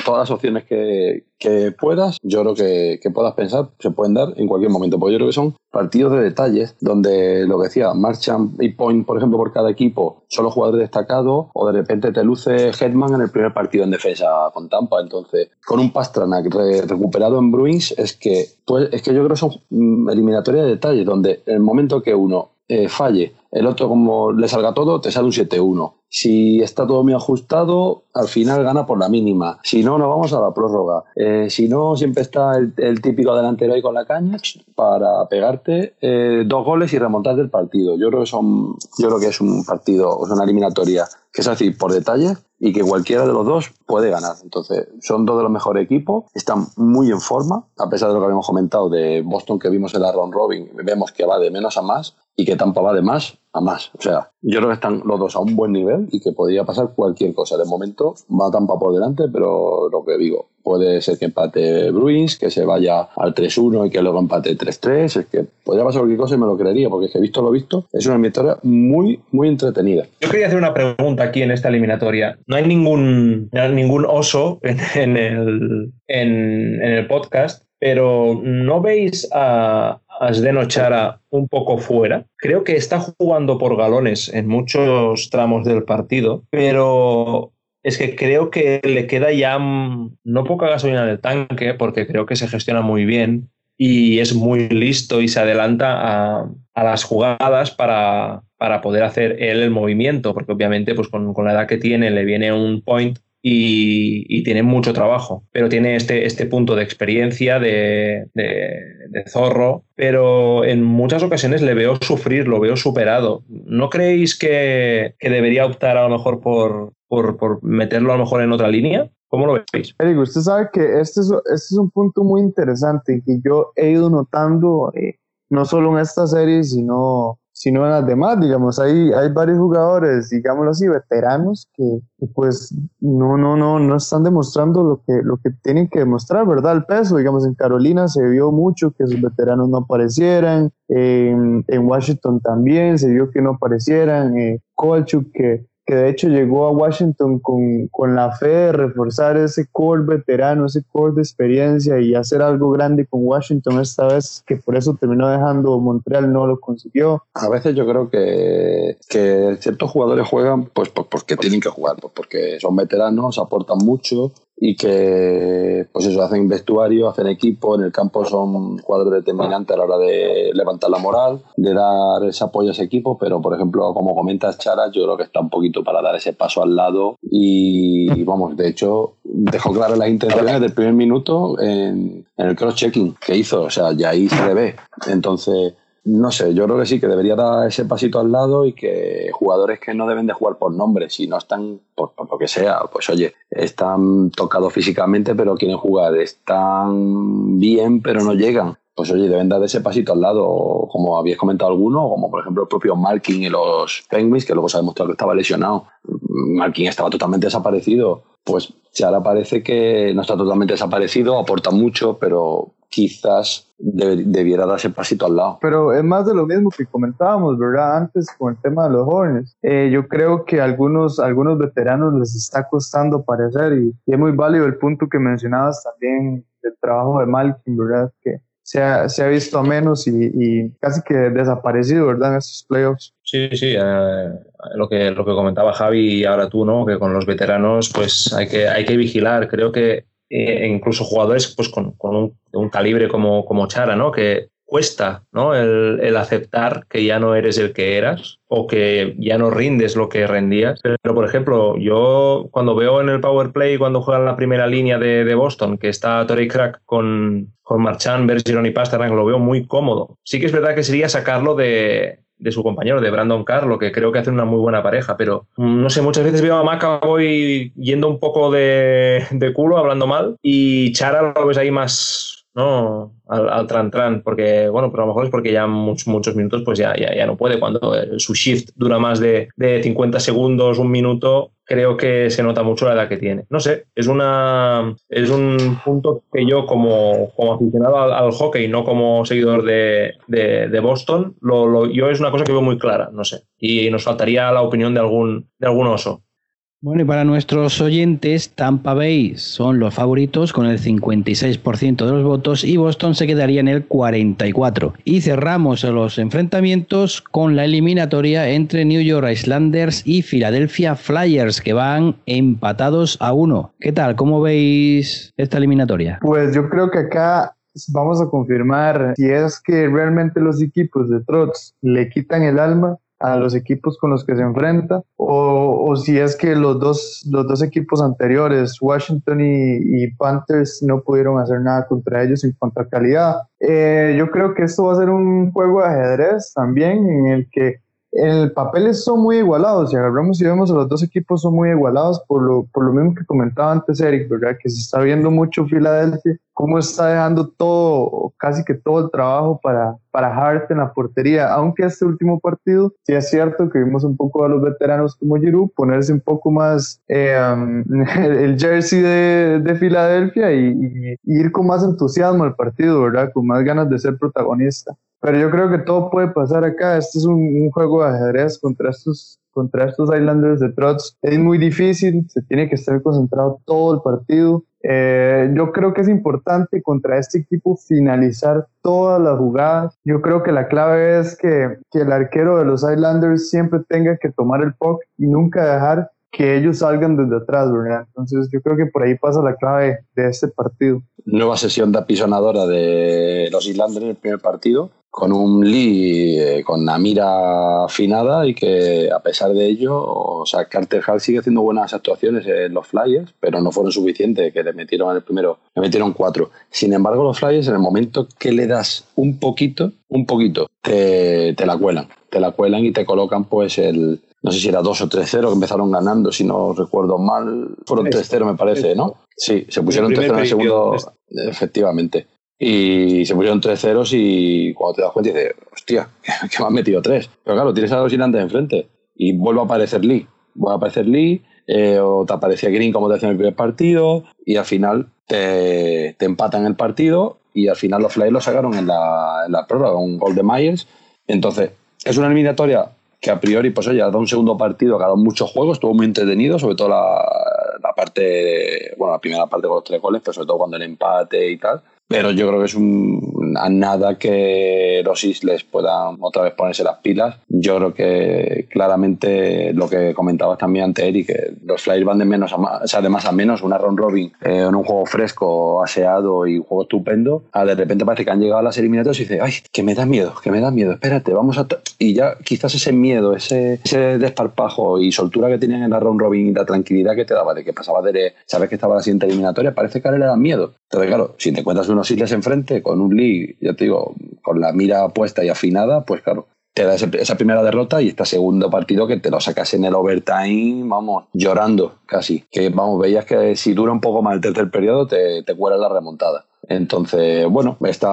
todas las opciones que, puedas, yo creo que, puedas pensar, se pueden dar en cualquier momento. Porque yo creo que son partidos de detalles, donde lo que decía, Marchand y Point, por ejemplo, por cada equipo, son los jugadores destacados, o de repente te luce Hetman en el primer partido en defensa con Tampa. Entonces, con un Pastranak recuperado en Bruins, es que, pues, es que yo creo que son mm, eliminatorias de detalles, donde el momento que uno eh, falle, el otro como le salga todo, te sale un 7-1. Si está todo muy ajustado, al final gana por la mínima. Si no, nos vamos a la prórroga. Eh, si no, siempre está el, típico delantero ahí con la caña para pegarte eh, dos goles y remontar del partido. Yo creo que son, yo creo que es un partido, es una eliminatoria que es así por detalle y que cualquiera de los dos puede ganar. Entonces, son dos de los mejores equipos, están muy en forma, a pesar de lo que habíamos comentado de Boston que vimos en la round robin, vemos que va de menos a más y que Tampa va de más a más. O sea, yo creo que están los dos a un buen nivel y que podría pasar cualquier cosa. De momento va Tampa por delante, pero lo que digo, puede ser que empate Bruins, que se vaya al 3-1 y que luego empate 3-3. Es que podría pasar cualquier cosa y me lo creería, porque es que visto lo visto, es una eliminatoria muy, muy entretenida. Yo quería hacer una pregunta aquí en esta eliminatoria. No hay ningún, ningún oso en, el, en el podcast, pero ¿no veis a, a Zdeno Chara un poco fuera. Creo que está jugando por galones en muchos tramos del partido, pero es que creo que le queda ya no poca gasolina en el tanque, porque creo que se gestiona muy bien y es muy listo y se adelanta a, las jugadas para, poder hacer él el movimiento, porque obviamente pues con, con la edad que tiene le viene un point y, tiene mucho trabajo, pero tiene este, este punto de experiencia de, zorro, pero en muchas ocasiones le veo sufrir, lo veo superado. ¿No creéis que, debería optar a lo mejor por, por, meterlo a lo mejor en otra línea? ¿Cómo lo veis? Eric, usted sabe que este es, este es un punto muy interesante que yo he ido notando eh, no solo en esta serie, sino sino en las demás, digamos, hay, hay varios jugadores, digámoslo así, veteranos que, pues no, no, no, no están demostrando lo que, lo que tienen que demostrar, ¿verdad? El peso, digamos, en Carolina se vio mucho que esos veteranos no aparecieran, en, Washington también se vio que no aparecieran, eh, Kolchuk que que de hecho llegó a Washington con, con, la fe de reforzar ese core veterano, ese core de experiencia y hacer algo grande con Washington esta vez, que por eso terminó dejando Montreal, no lo consiguió. A veces yo creo que, que ciertos jugadores juegan pues, porque tienen que jugar, pues porque son veteranos, aportan mucho y que pues eso hacen vestuario, hacen equipo, en el campo son jugadores determinantes a la hora de levantar la moral, de dar ese apoyo a ese equipo, pero por ejemplo, como comentas Chara, yo creo que está un poquito para dar ese paso al lado y, vamos, de hecho, dejó claras las intenciones del primer minuto en, en el cross-checking que hizo, o sea, ya ahí se le ve. Entonces, no sé, yo creo que sí, que debería dar ese pasito al lado y que jugadores que no deben de jugar por nombre, si no están, por, lo que sea, pues oye, están tocados físicamente, pero quieren jugar, están bien, pero no llegan. Pues oye, deben dar ese pasito al lado, como habíais comentado alguno, como por ejemplo el propio Malkin y los Penguins, que luego se ha demostrado que estaba lesionado. Malkin estaba totalmente desaparecido. Pues ya ahora parece que no está totalmente desaparecido, aporta mucho, pero quizás debiera darse pasito al lado. Pero es más de lo mismo que comentábamos, ¿verdad? Antes con el tema de los jóvenes. Eh, yo creo que a algunos, algunos veteranos les está costando aparecer y, es muy válido el punto que mencionabas también del trabajo de Malkin, ¿verdad? Que se ha, se ha visto menos y, casi que desaparecido, ¿verdad? En estos playoffs. Sí, sí, eh, lo, que, lo que comentaba Javi y ahora tú, ¿no? Que con los veteranos pues hay que, hay que vigilar. Creo que e incluso jugadores pues, con, un, calibre como, como Chara, ¿no? que cuesta ¿no? El, aceptar que ya no eres el que eras o que ya no rindes lo que rendías. Pero, por ejemplo, yo cuando veo en el Power Play, cuando juegan la primera línea de, Boston, que está Torrey Crack con, con Marchand, Bergeron y Pasternak, lo veo muy cómodo. Sí que es verdad que sería sacarlo de, de su compañero, de Brandon Carlo, que creo que hacen una muy buena pareja, pero no sé, muchas veces veo a McAvoy yendo un poco de, de culo, hablando mal, y Chara lo ves ahí más ¿no? Al, al, tran tran, porque, bueno, pero a lo mejor es porque ya muchos, muchos minutos pues ya, ya, ya no puede. Cuando su shift dura más de, de 50 segundos, un minuto, creo que se nota mucho la edad que tiene. No sé, es una es un punto que yo como, como aficionado al, hockey, no como seguidor de, de, Boston, lo, lo, yo es una cosa que veo muy clara, no sé. Y nos faltaría la opinión de algún, de algún oso. Bueno, y para nuestros oyentes, Tampa Bay son los favoritos con el 56% de los votos y Boston se quedaría en el 44%. Y cerramos los enfrentamientos con la eliminatoria entre New York Islanders y Philadelphia Flyers, que van empatados a uno. ¿Qué tal? ¿Cómo veis esta eliminatoria? Pues yo creo que acá vamos a confirmar si es que realmente los equipos de Trots le quitan el alma a los equipos con los que se enfrenta o, o si es que los dos, los dos equipos anteriores, Washington y, Panthers, no pudieron hacer nada contra ellos en cuanto calidad. Eh, yo creo que esto va a ser un juego de ajedrez también en el que el papel son muy igualados. Si agarramos y vemos a los dos equipos son muy igualados por lo, por lo mismo que comentaba antes Eric, ¿verdad? Que se está viendo mucho Filadelfia cómo está dejando todo, casi que todo el trabajo para, para Hart en la portería, aunque este último partido sí es cierto que vimos un poco a los veteranos como Giroud ponerse un poco más eh, um, el jersey de, de Filadelfia y, ir con más entusiasmo al partido, ¿verdad? Con más ganas de ser protagonista. Pero yo creo que todo puede pasar acá. Este es un, juego de ajedrez contra estos contra estos Islanders de Trots es muy difícil, se tiene que estar concentrado todo el partido. Eh, yo creo que es importante contra este equipo finalizar todas las jugadas. Yo creo que la clave es que, que el arquero de los Islanders siempre tenga que tomar el puck y nunca dejar que ellos salgan desde atrás, ¿verdad? Entonces yo creo que por ahí pasa la clave de este partido. Nueva sesión de apisonadora de los Islanders en el primer partido, con un Lee eh, con la mira afinada y que a pesar de ello, o sea, Carter Hall sigue haciendo buenas actuaciones en los Flyers, pero no fueron suficientes, que le metieron en el primero, le metieron cuatro. Sin embargo, los Flyers en el momento que le das un poquito, un poquito, te, te la cuelan, te la cuelan y te colocan pues el, no sé si era 2 o 3-0 que empezaron ganando, si no recuerdo mal. Fueron 3-0, me parece, ¿no? Sí, se pusieron 3-0 en el segundo, efectivamente. Y se pusieron 3-0 y cuando te das cuenta dices, hostia, que me han metido 3. Pero claro, tienes a los gigantes enfrente y vuelve a aparecer Lee. Vuelve a aparecer Lee, eh, o te aparecía Green como te hacía en el primer partido, y al final te, te empatan el partido y al final los Flyers lo sacaron en la, en la prórroga, un gol de Myers. Entonces, es una eliminatoria que a priori, pues oye, ha dado un segundo partido, ha dado muchos juegos, estuvo muy entretenido, sobre todo la, la parte, bueno, la primera parte con los tres goles, pero sobre todo cuando el empate y tal. Pero yo creo que es un, a nada que los Isles puedan otra vez ponerse las pilas. Yo creo que claramente lo que comentabas también antes, Eric, que los Flyers van de menos a más, o sea, de más a menos, una round robin eh, en un juego fresco, aseado y un juego estupendo, de repente parece que han llegado a las eliminatorias y dice, ay, que me da miedo, que me da miedo, espérate, vamos a... Y ya quizás ese miedo, ese, ese desparpajo y soltura que tenían en la round robin y la tranquilidad que te daba de que pasaba de, sabes que estaba la siguiente eliminatoria, parece que ahora le da miedo. Entonces, claro, si te encuentras unos Isles enfrente con un Lee, ya te digo, con la mira puesta y afinada, pues claro, te da esa primera derrota y este segundo partido que te lo sacas en el overtime, vamos, llorando casi. Que vamos, veías que si dura un poco más el tercer periodo, te, te cuela la remontada. Entonces, bueno, este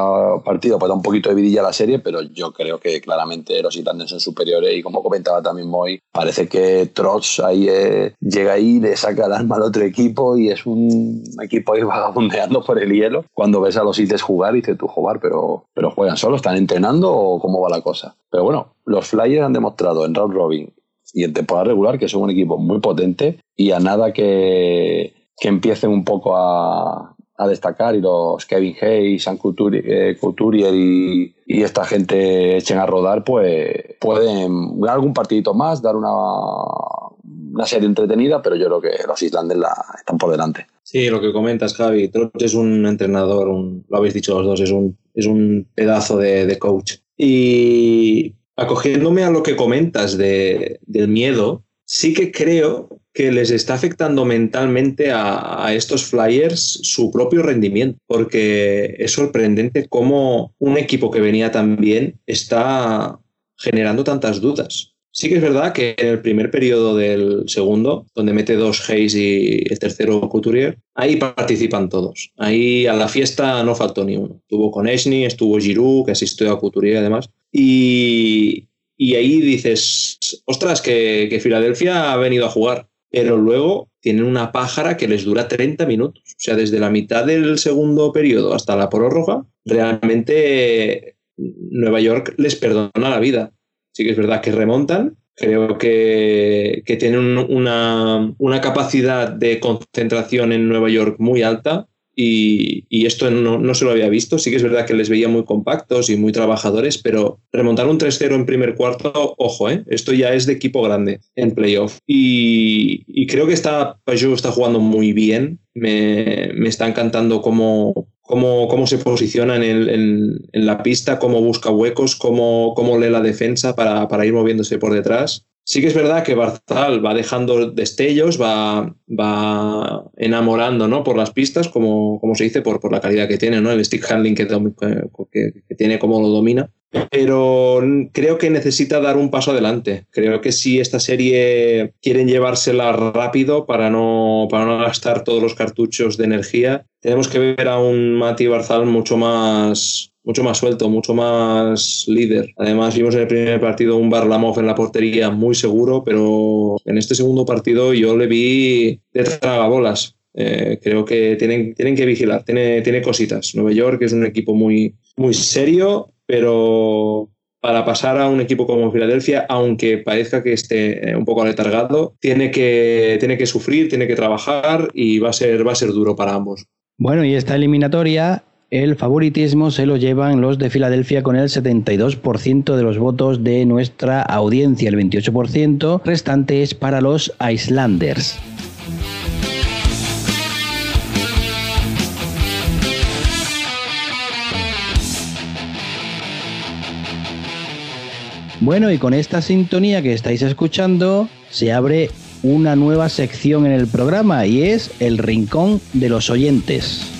partido pues da un poquito de vidilla a la serie, pero yo creo que claramente los irlandeses son superiores y como comentaba también Moy, parece que Trotz ahí eh, llega ahí, le saca el alma al otro equipo y es un equipo ahí vagabundeando por el hielo. Cuando ves a los ites jugar, dices tú jugar, pero, pero juegan solo, están entrenando o cómo va la cosa. Pero bueno, los Flyers han demostrado en round robin y en temporada regular que son un equipo muy potente y a nada que, que empiecen un poco a, a destacar y los Kevin Hayes, San Couturier, eh, y, y, esta gente echen a rodar, pues pueden ganar algún partidito más, dar una, una serie entretenida, pero yo creo que los islandeses la, están por delante. Sí, lo que comentas, Javi. Trotz es un entrenador, lo habéis dicho los dos, es un, es un pedazo de, de coach. Y acogiéndome a lo que comentas de, del miedo, sí que creo que les está afectando mentalmente a, estos Flyers su propio rendimiento, porque es sorprendente cómo un equipo que venía tan bien está generando tantas dudas. Sí que es verdad que en el primer periodo del segundo, donde mete dos Hayes y el tercero Couturier, ahí participan todos. Ahí a la fiesta no faltó ni uno. Estuvo con Eshney, estuvo Giroud, que asistió a Couturier además. Y, y ahí dices, ostras, que, que Filadelfia ha venido a jugar pero luego tienen una pájara que les dura 30 minutos. O sea, desde la mitad del segundo periodo hasta la prórroga, realmente Nueva York les perdona la vida. Sí que es verdad que remontan, creo que, que tienen una, una, capacidad de concentración en Nueva York muy alta y, esto no, se lo había visto. Sí que es verdad que les veía muy compactos y muy trabajadores, pero remontar un 3-0 en primer cuarto, ojo, ¿eh? esto ya es de equipo grande en playoff. Y, creo que está, Pajou está jugando muy bien. Me, está encantando cómo, cómo, cómo se posiciona en, la pista, cómo busca huecos, cómo, cómo lee la defensa para, para ir moviéndose por detrás. Sí que es verdad que Barzal va dejando destellos, va, va enamorando ¿no? por las pistas, como, como se dice, por, por la calidad que tiene, ¿no? el stick handling que, que, tiene, como lo domina. Pero creo que necesita dar un paso adelante. Creo que si esta serie quieren llevársela rápido para no, para no gastar todos los cartuchos de energía, tenemos que ver a un Mati Barzal mucho más, mucho más suelto, mucho más líder. Además, vimos en el primer partido un Barlamov en la portería muy seguro, pero en este segundo partido yo le vi de tragabolas. Eh, creo que tienen, tienen que vigilar, tiene, tiene cositas. Nueva York es un equipo muy, muy serio, pero para pasar a un equipo como Filadelfia, aunque parezca que esté eh, un poco aletargado, tiene que, tiene que sufrir, tiene que trabajar y va a ser, va a ser duro para ambos. Bueno, y esta eliminatoria el favoritismo se lo llevan los de Filadelfia con el 72% de los votos de nuestra audiencia, el 28% restante es para los Islanders. Bueno, y con esta sintonía que estáis escuchando, se abre una nueva sección en el programa y es el Rincón de los Oyentes.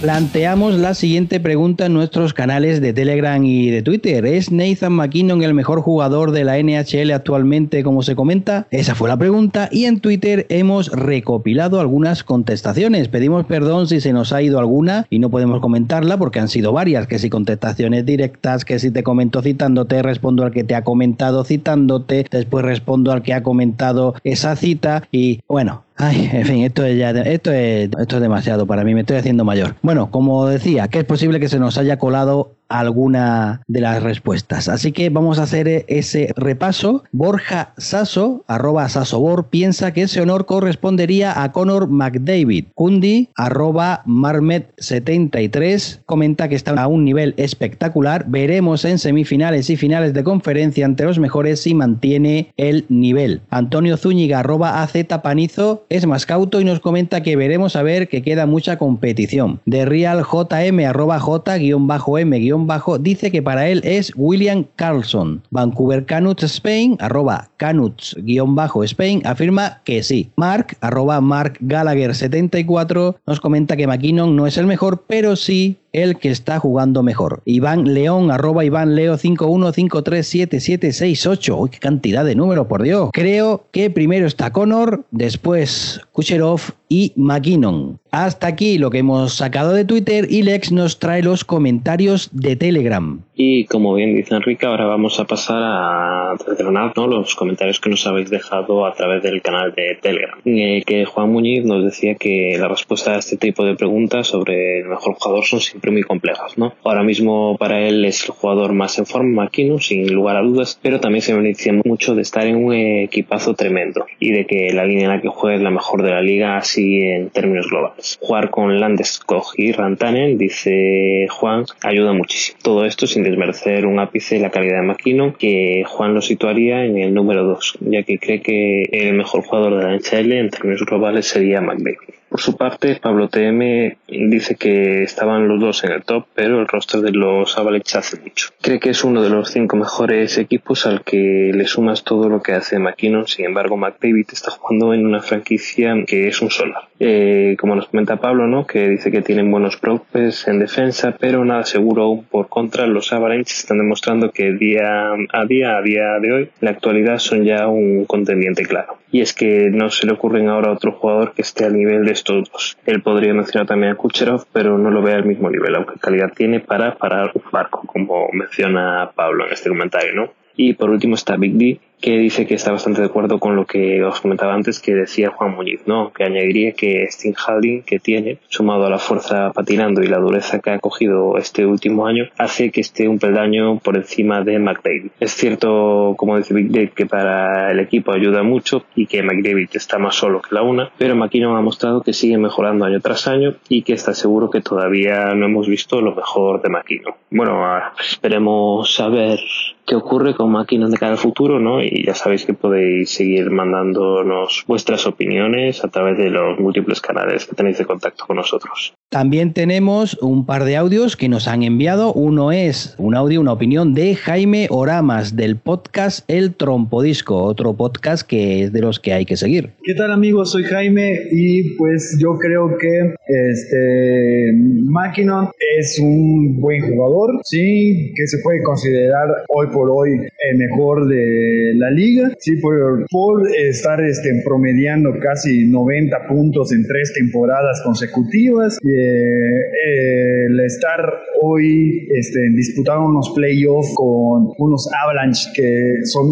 Planteamos la siguiente pregunta en nuestros canales de Telegram y de Twitter. ¿Es Nathan McKinnon el mejor jugador de la NHL actualmente, como se comenta? Esa fue la pregunta y en Twitter hemos recopilado algunas contestaciones. Pedimos perdón si se nos ha ido alguna y no podemos comentarla porque han sido varias, que si contestaciones directas, que si te comento citándote, respondo al que te ha comentado citándote, después respondo al que ha comentado esa cita y bueno, Ay, en fin, esto es ya, esto es, esto es demasiado para mí, me estoy haciendo mayor. Bueno, como decía, que es posible que se nos haya colado alguna de las respuestas. Así que vamos a hacer ese repaso. Borja Sasso, arroba Sasobor, piensa que ese honor correspondería a Conor McDavid. Kundi, arroba Marmet73, comenta que está a un nivel espectacular. Veremos en semifinales y finales de conferencia ante los mejores si mantiene el nivel. Antonio Zúñiga, arroba AZ Panizo, es más cauto y nos comenta que veremos a ver que queda mucha competición. De Real JM, arroba J-M- dice que para él es William Carlson. Vancouver Canuts Spain, arroba Canuts-Spain, afirma que sí. Mark, arroba Mark Gallagher 74, nos comenta que McKinnon no es el mejor, pero sí el que está jugando mejor. Iván León, arroba Iván Leo 51537768. Uy, qué cantidad de números, por Dios. Creo que primero está Connor, después Kucherov y McKinnon. Hasta aquí lo que hemos sacado de Twitter y Lex nos trae los comentarios de Telegram. Y como bien dice Enrique, ahora vamos a pasar a desgranar ¿no? los comentarios que nos habéis dejado a través del canal de Telegram. Que Juan Muñiz nos decía que la respuesta a este tipo de preguntas sobre el mejor jugador son siempre muy complejas. ¿no? Ahora mismo para él es el jugador más en forma, Makino, sin lugar a dudas, pero también se beneficia mucho de estar en un equipazo tremendo y de que la línea en la que juega es la mejor de la liga así en términos globales. Jugar con Landeskog y Rantanen, dice Juan, ayuda muchísimo. Todo esto sin desmerecer un ápice la calidad de Makino, que Juan lo situaría en el número 2, ya que cree que el mejor jugador de la NHL en términos globales sería McDavid. Por su parte, Pablo TM dice que estaban los dos en el top, pero el roster de los Avalanche hace mucho. Cree que es uno de los cinco mejores equipos al que le sumas todo lo que hace McKinnon. Sin embargo, McDavid está jugando en una franquicia que es un solar. Eh, como nos comenta Pablo, ¿no? que dice que tienen buenos props en defensa, pero nada seguro aún por contra. Los Avalanche están demostrando que día a día, a día de hoy, en la actualidad son ya un contendiente claro. Y es que no se le ocurren ahora a otro jugador que esté al nivel de estos dos. Él podría mencionar también a Kucherov, pero no lo ve al mismo nivel, aunque calidad tiene para parar un barco, como menciona Pablo en este comentario, ¿no? Y por último está Big D, que dice que está bastante de acuerdo con lo que os comentaba antes que decía Juan Muñiz, ¿no? Que añadiría que Sting Halding que tiene, sumado a la fuerza patinando y la dureza que ha cogido este último año, hace que esté un peldaño por encima de McDavid. Es cierto, como dice Big Dave, que para el equipo ayuda mucho y que McDavid está más solo que la una, pero McKinnon ha mostrado que sigue mejorando año tras año y que está seguro que todavía no hemos visto lo mejor de McKinnon. Bueno, esperemos saber qué ocurre con McKinnon de cara al futuro, ¿no? Y ya sabéis que podéis seguir mandándonos vuestras opiniones a través de los múltiples canales que tenéis de contacto con nosotros. También tenemos un par de audios que nos han enviado. Uno es un audio, una opinión de Jaime Oramas del podcast El Trompodisco, otro podcast que es de los que hay que seguir. ¿Qué tal amigos? Soy Jaime y pues yo creo que este Máquina es un buen jugador, sí, que se puede considerar hoy por hoy el mejor de la liga, sí, por, por estar este, promediando casi 90 puntos en tres temporadas consecutivas. Eh, el estar hoy este, disputando unos playoffs con unos Avalanche que son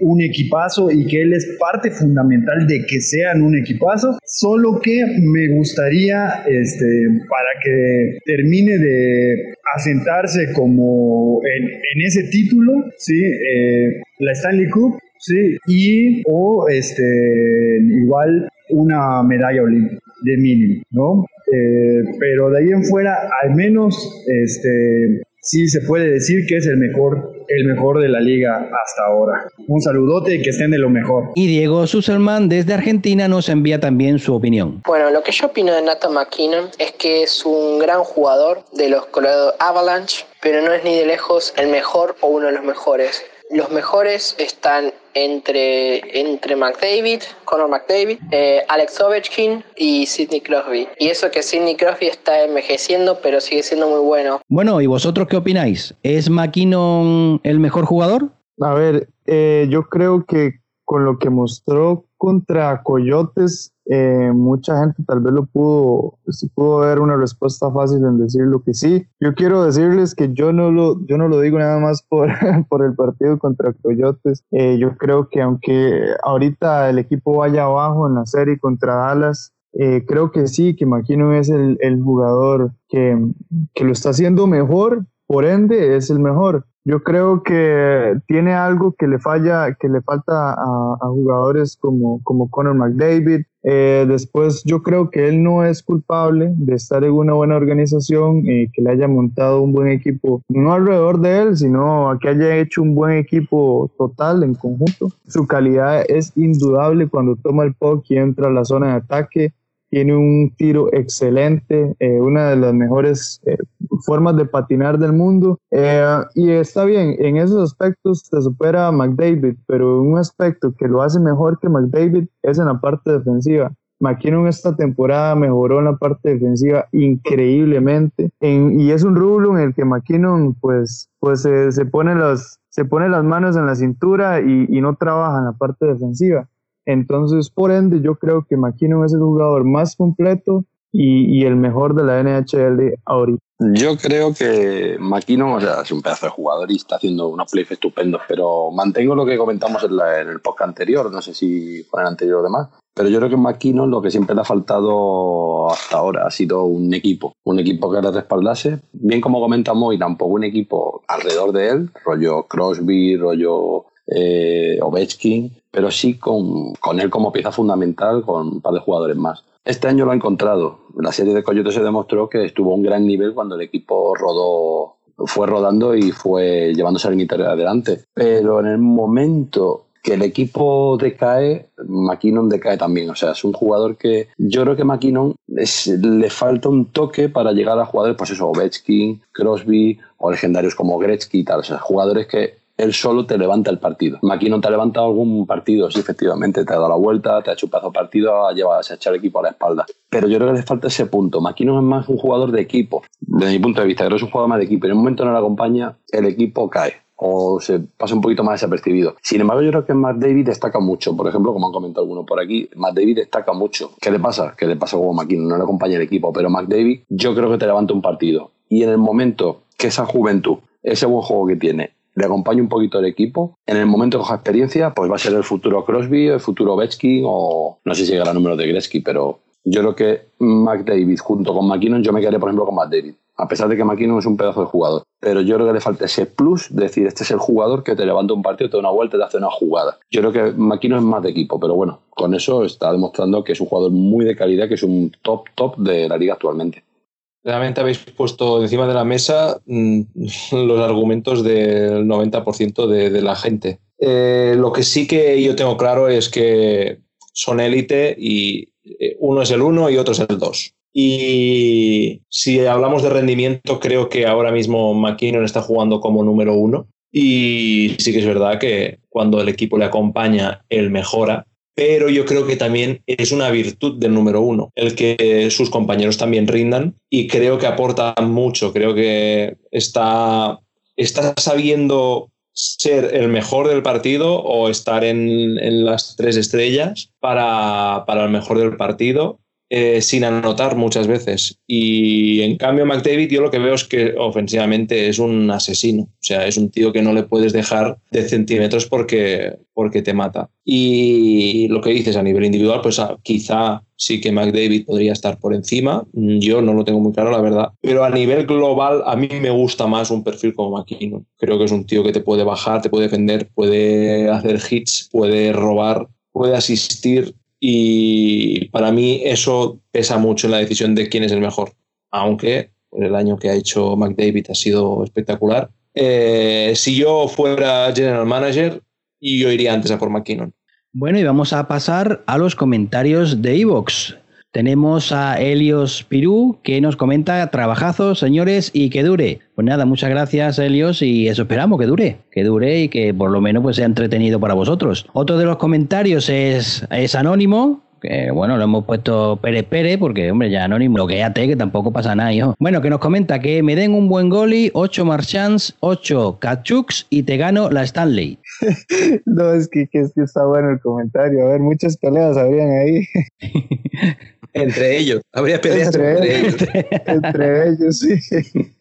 un, equipazo y que él es parte fundamental de que sean un equipazo, solo que me gustaría este, para que termine de asentarse como en, ese título, ¿sí? Eh, la Stanley Cup, sí, y o este, igual una medalla olímpica de mínimo, ¿no? Eh, pero de ahí en fuera, al menos, este, sí se puede decir que es el mejor, el mejor de la liga hasta ahora. Un saludote y que estén de lo mejor. Y Diego Suselman desde Argentina nos envía también su opinión. Bueno, lo que yo opino de Nathan McKinnon es que es un gran jugador de los Colorado Avalanche, pero no es ni de lejos el mejor o uno de los mejores. Los mejores están entre, entre McDavid, Conor McDavid, eh, Alex Ovechkin y Sidney Crosby. Y eso que Sidney Crosby está envejeciendo, pero sigue siendo muy bueno. Bueno, ¿y vosotros qué opináis? ¿Es McKinnon el mejor jugador? A ver, eh, yo creo que con lo que mostró contra Coyotes, eh, mucha gente tal vez lo pudo, pudo ver una respuesta fácil en decir lo que sí. Yo quiero decirles que yo no lo, yo no lo digo nada más por, por el partido contra Coyotes. Eh, yo creo que aunque ahorita el equipo vaya abajo en la serie contra Dallas, eh, creo que sí, que McKinnon es el, el jugador que, que lo está haciendo mejor, por ende es el mejor. Yo creo que tiene algo que le falla, que le falta a, jugadores como, como Conor McDavid. Eh, después yo creo que él no es culpable de estar en una buena organización y que le haya montado un buen equipo, no alrededor de él, sino que haya hecho un buen equipo total en conjunto. Su calidad es indudable cuando toma el puck y entra a la zona de ataque tiene un tiro excelente, eh, una de las mejores eh, formas de patinar del mundo. Eh, y está bien, en esos aspectos se supera a McDavid, pero un aspecto que lo hace mejor que McDavid es en la parte defensiva. McKinnon esta temporada mejoró en la parte defensiva increíblemente y es un rublo en el que McKinnon pues, pues se, pone, los, se pone las manos en la cintura y, y no trabaja en la parte defensiva. Entonces, por ende, yo creo que McKinnon es el jugador más completo y, el mejor de la NHL ahorita. Yo creo que McKinnon, o sea, es un pedazo de jugador y está haciendo unos plays estupendos, pero mantengo lo que comentamos en, el podcast anterior, no sé si fue en el anterior o demás, pero yo creo que McKinnon lo que siempre le ha faltado hasta ahora ha sido un equipo, un equipo que le respaldase, bien como comentamos, y tampoco un equipo alrededor de él, rollo Crosby, rollo eh, Ovechkin, pero sí con, con, él como pieza fundamental, con un par de jugadores más. Este año lo ha encontrado. La serie de Coyotes se demostró que estuvo un gran nivel cuando el equipo rodó, fue rodando y fue llevándose al límite adelante. Pero en el momento que el equipo decae, McKinnon decae también. O sea, es un jugador que yo creo que McKinnon le falta un toque para llegar a jugadores, pues eso, Ovechkin, Crosby o legendarios como Gretzky y tal. O sea, jugadores que él solo te levanta el partido. no te ha levantado algún partido, sí, efectivamente, te ha dado la vuelta, te ha hecho un partido, ha llevado a echar el equipo a la espalda. Pero yo creo que le falta ese punto. Maquino es más un jugador de equipo, desde mi punto de vista, creo que es un jugador más de equipo. En un momento no le acompaña, el equipo cae o se pasa un poquito más desapercibido. Sin embargo, yo creo que Matt David destaca mucho. Por ejemplo, como han comentado algunos por aquí, Matt David destaca mucho. ¿Qué le pasa? ¿Qué le pasa como McKinnon? No le acompaña el equipo, pero Matt David yo creo que te levanta un partido. Y en el momento que esa juventud, ese buen juego que tiene, le acompañe un poquito el equipo. En el momento que coja experiencia, pues va a ser el futuro Crosby, el futuro Betsky o no sé si llegará el número de Gretzky, pero yo creo que McDavid junto con McKinnon, yo me quedaría, por ejemplo, con McDavid. A pesar de que McKinnon es un pedazo de jugador. Pero yo creo que le falta ese plus de decir, este es el jugador que te levanta un partido, te da una vuelta te hace una jugada. Yo creo que McKinnon es más de equipo, pero bueno, con eso está demostrando que es un jugador muy de calidad, que es un top, top de la liga actualmente realmente habéis puesto encima de la mesa mm, los argumentos del 90% de, la gente. Eh, lo que sí que yo tengo claro es que son élite y eh, uno es el uno y otro es el dos. Y si hablamos de rendimiento, creo que ahora mismo McKinnon está jugando como número uno. Y sí que es verdad que cuando el equipo le acompaña, él mejora pero yo creo que también es una virtud del número uno, el que sus compañeros también rindan y creo que aporta mucho, creo que está, está sabiendo ser el mejor del partido o estar en, las tres estrellas para, para, el mejor del partido eh, sin anotar muchas veces. Y en cambio, McDavid, yo lo que veo es que ofensivamente es un asesino. O sea, es un tío que no le puedes dejar de centímetros porque, porque te mata. Y lo que dices a nivel individual, pues ah, quizá sí que McDavid podría estar por encima. Yo no lo tengo muy claro, la verdad. Pero a nivel global, a mí me gusta más un perfil como McKinnon. Creo que es un tío que te puede bajar, te puede defender, puede hacer hits, puede robar, puede asistir y para mí eso pesa mucho en la decisión de quién es el mejor. Aunque el año que ha hecho McDavid ha sido espectacular. Eh, si yo fuera general manager, yo iría antes a por McKinnon. Bueno, y vamos a pasar a los comentarios de Evox. Tenemos a Helios Pirú que nos comenta trabajazos, señores, y que dure. Pues nada, muchas gracias, Helios, y eso esperamos que dure, que dure y que por lo menos pues sea entretenido para vosotros. Otro de los comentarios es, es anónimo, que bueno, lo hemos puesto Pere Pere, porque hombre, ya anónimo, bloqueate, que tampoco pasa nada, hijo. Bueno, que nos comenta que me den un buen goli, 8 Marchans, 8 Kachuks y te gano la Stanley. no, es que, que, está bueno el comentario. A ver, muchas peleas habrían ahí. entre ellos, habría peleas entre, ellos. entre ellos, sí.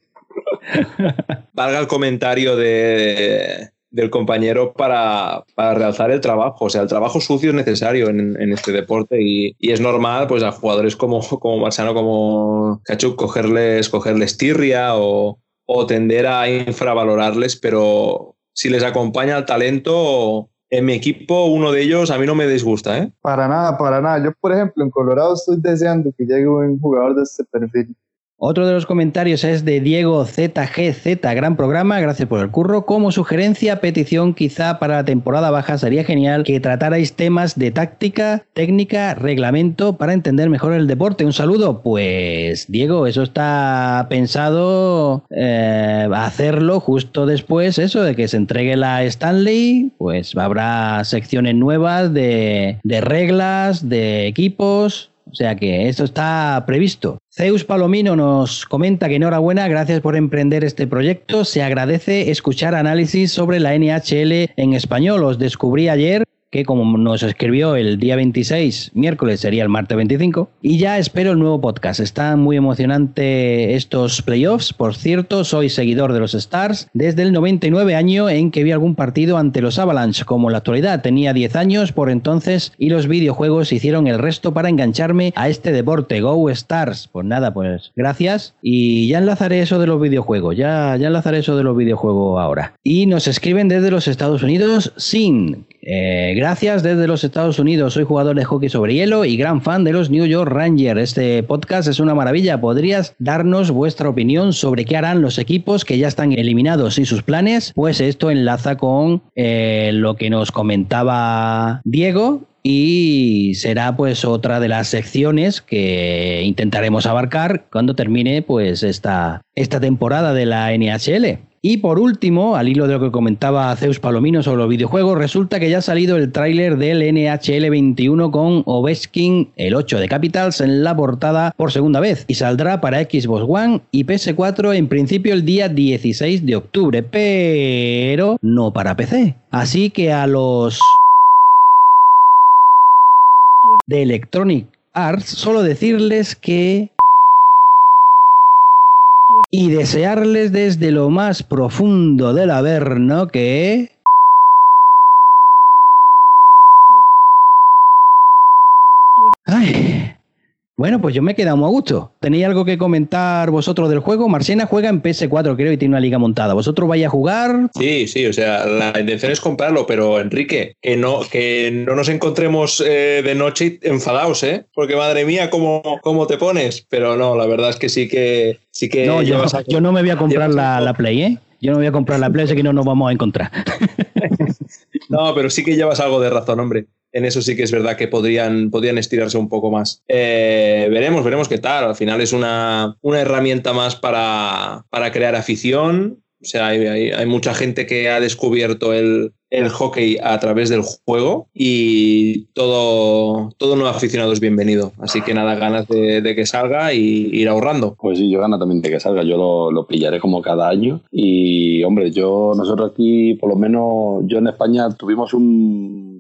Valga el comentario de del compañero para, para, realzar el trabajo. O sea, el trabajo sucio es necesario en, este deporte y, es normal pues a jugadores como, como Marciano, como Cachuk, cogerles, cogerles tirria o, o tender a infravalorarles, pero si les acompaña el talento, en mi equipo uno de ellos a mí no me disgusta. ¿eh? Para nada, para nada. Yo, por ejemplo, en Colorado estoy deseando que llegue un jugador de este perfil. Otro de los comentarios es de Diego ZGZ, gran programa, gracias por el curro. Como sugerencia, petición quizá para la temporada baja sería genial que tratarais temas de táctica, técnica, reglamento para entender mejor el deporte. Un saludo. Pues Diego, eso está pensado eh, hacerlo justo después, eso de que se entregue la Stanley, pues habrá secciones nuevas de, reglas, de equipos, o sea que esto está previsto. Zeus Palomino nos comenta que enhorabuena, gracias por emprender este proyecto. Se agradece escuchar análisis sobre la NHL en español. Os descubrí ayer que como nos escribió el día 26, miércoles sería el martes 25, y ya espero el nuevo podcast. Está muy emocionante estos playoffs. Por cierto, soy seguidor de los Stars desde el 99 año en que vi algún partido ante los Avalanche. Como en la actualidad tenía 10 años por entonces y los videojuegos hicieron el resto para engancharme a este deporte. Go Stars. Pues nada, pues gracias. Y ya enlazaré eso de los videojuegos. Ya, ya enlazaré eso de los videojuegos ahora. Y nos escriben desde los Estados Unidos sin eh, gracias desde los Estados Unidos. Soy jugador de hockey sobre hielo y gran fan de los New York Rangers. Este podcast es una maravilla. ¿Podrías darnos vuestra opinión sobre qué harán los equipos que ya están eliminados y sus planes? Pues esto enlaza con eh, lo que nos comentaba Diego y será pues otra de las secciones que intentaremos abarcar cuando termine pues esta, esta temporada de la NHL. Y por último, al hilo de lo que comentaba Zeus Palomino sobre los videojuegos, resulta que ya ha salido el tráiler del NHL 21 con Ovechkin, el 8 de Capitals, en la portada por segunda vez y saldrá para Xbox One y PS4 en principio el día 16 de octubre, pero no para PC. Así que a los de Electronic Arts solo decirles que y desearles desde lo más profundo del Averno que... bueno, pues yo me he quedado muy a gusto. ¿Tenéis algo que comentar vosotros del juego? Marciana juega en PS4, creo, y tiene una liga montada. ¿Vosotros vais a jugar? Sí, sí, o sea, la intención es comprarlo, pero Enrique, que no, que no nos encontremos eh, de noche enfadados, ¿eh? Porque madre mía, ¿cómo, ¿cómo te pones? Pero no, la verdad es que sí que... Sí que no, yo, yo no me voy a comprar la, la Play, ¿eh? Yo no voy a comprar la Play, así que no nos vamos a encontrar. no, pero sí que llevas algo de razón, hombre en eso sí que es verdad que podrían, podrían estirarse un poco más. Eh, veremos, veremos qué tal. Al final es una, una herramienta más para, para, crear afición. O sea, hay, mucha gente que ha descubierto el, el, hockey a través del juego y todo, todo nuevo aficionado es bienvenido. Así que nada, ganas de, que salga y ir ahorrando. Pues sí, yo gano también de que salga. Yo lo, lo, pillaré como cada año. Y hombre, yo, nosotros aquí, por lo menos, yo en España tuvimos un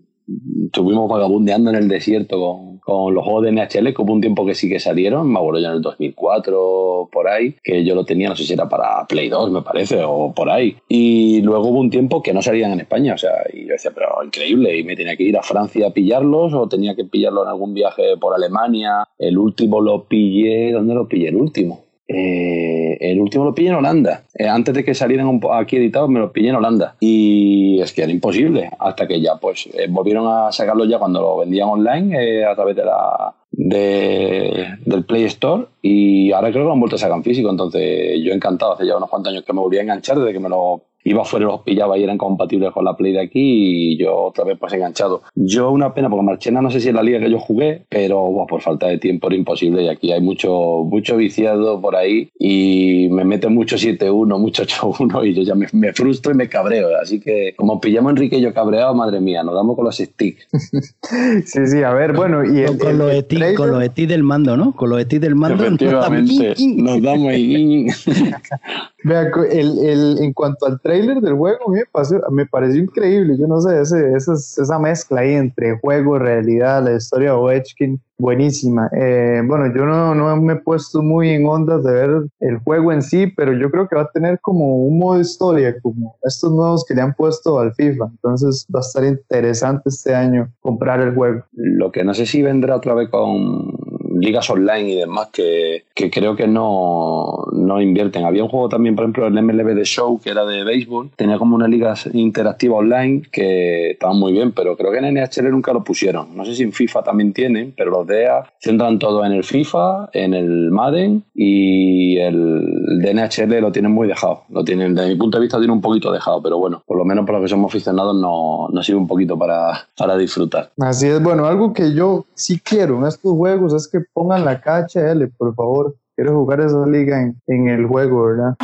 estuvimos vagabundeando en el desierto con los juegos de NHL, que hubo un tiempo que sí que salieron, me acuerdo ya en el 2004, por ahí, que yo lo tenía, no sé si era para Play 2, me parece, o por ahí. Y luego hubo un tiempo que no salían en España, o sea, y yo decía, pero increíble, y me tenía que ir a Francia a pillarlos, o tenía que pillarlo en algún viaje por Alemania. El último lo pillé, ¿dónde lo pillé? El último. Eh, el último lo pillé en Holanda. Eh, antes de que salieran aquí editados, me lo pillé en Holanda. Y es que era imposible. Hasta que ya, pues, eh, volvieron a sacarlo ya cuando lo vendían online a través de la, de, del Play Store. Y ahora creo que lo han vuelto a sacar en físico. Entonces, yo encantado. Hace ya unos cuantos años que me volví a enganchar desde que me lo iba fuera y los pillaba y eran compatibles con la Play de aquí y yo otra vez pues enganchado. Yo una pena porque Marchena no sé si es la liga que yo jugué, pero por falta de tiempo era imposible y aquí hay mucho, mucho viciado por ahí y me mete mucho 7-1, mucho 8-1 y yo ya me, frustro y me cabreo. Así que como pillamos a Enrique y yo cabreado, madre mía, nos damos con los sticks. sí, sí, a ver, bueno, y con, los sticks, con los del mando, ¿no? Con los sticks del mando. Efectivamente, nos damos ahí. Vea, el, el, en cuanto al trailer del juego, me pareció, me pareció increíble. Yo no sé, ese, esa, esa mezcla ahí entre juego realidad, la historia de Ovechkin, buenísima. Eh, bueno, yo no, no, me he puesto muy en ondas de ver el juego en sí, pero yo creo que va a tener como un modo historia, como estos nuevos que le han puesto al FIFA. Entonces va a estar interesante este año comprar el juego. Lo que no sé si vendrá otra vez con ligas online y demás que, que creo que no, no, invierten. Había un juego también, por ejemplo, el MLB de Show, que era de béisbol, tenía como una liga interactiva online que estaba muy bien, pero creo que en NHL nunca lo pusieron. No sé si en FIFA también tienen, pero los DEA centran todo en el FIFA, en el Madden y el de NHL lo tienen muy dejado. Lo tienen, desde mi punto de vista, tiene un poquito dejado, pero bueno, por lo menos por lo que somos aficionados no, no sirve un poquito para, para disfrutar. Así es, bueno, algo que yo sí quiero en estos juegos es que pongan la KHL, por favor. Quiero jugar esa liga en, en el juego, ¿verdad?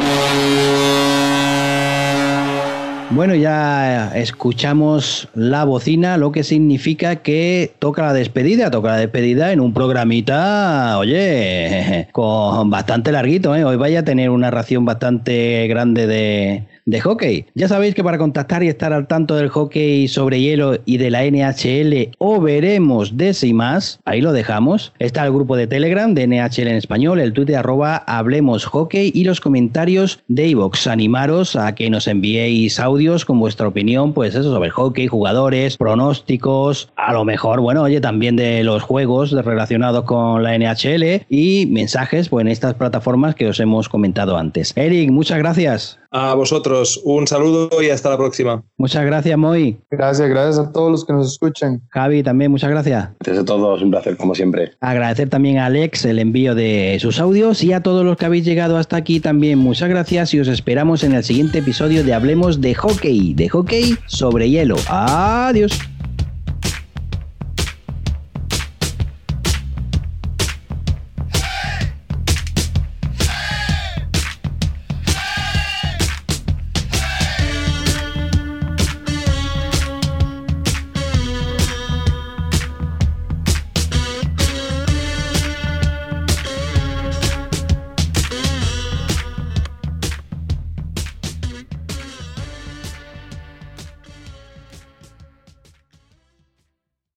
Bueno, ya escuchamos la bocina, lo que significa que toca la despedida, toca la despedida en un programita, oye, con bastante larguito, ¿eh? Hoy vaya a tener una ración bastante grande de, de hockey. Ya sabéis que para contactar y estar al tanto del hockey sobre hielo y de la NHL o veremos de si más, ahí lo dejamos. Está el grupo de Telegram de NHL en español, el Twitter arroba Hablemos Hockey y los comentarios de iVox. Animaros a que nos enviéis audios con vuestra opinión, pues eso, sobre hockey, jugadores, pronósticos, a lo mejor, bueno, oye, también de los juegos relacionados con la NHL y mensajes pues, en estas plataformas que os hemos comentado antes. Eric, muchas gracias. A vosotros, un saludo y hasta la próxima. Muchas gracias, Moy. Gracias, gracias a todos los que nos escuchan. Javi, también muchas gracias. Gracias a todos, un placer como siempre. Agradecer también a Alex el envío de sus audios y a todos los que habéis llegado hasta aquí también muchas gracias y os esperamos en el siguiente episodio de Hablemos de Hockey, de hockey sobre hielo. Adiós.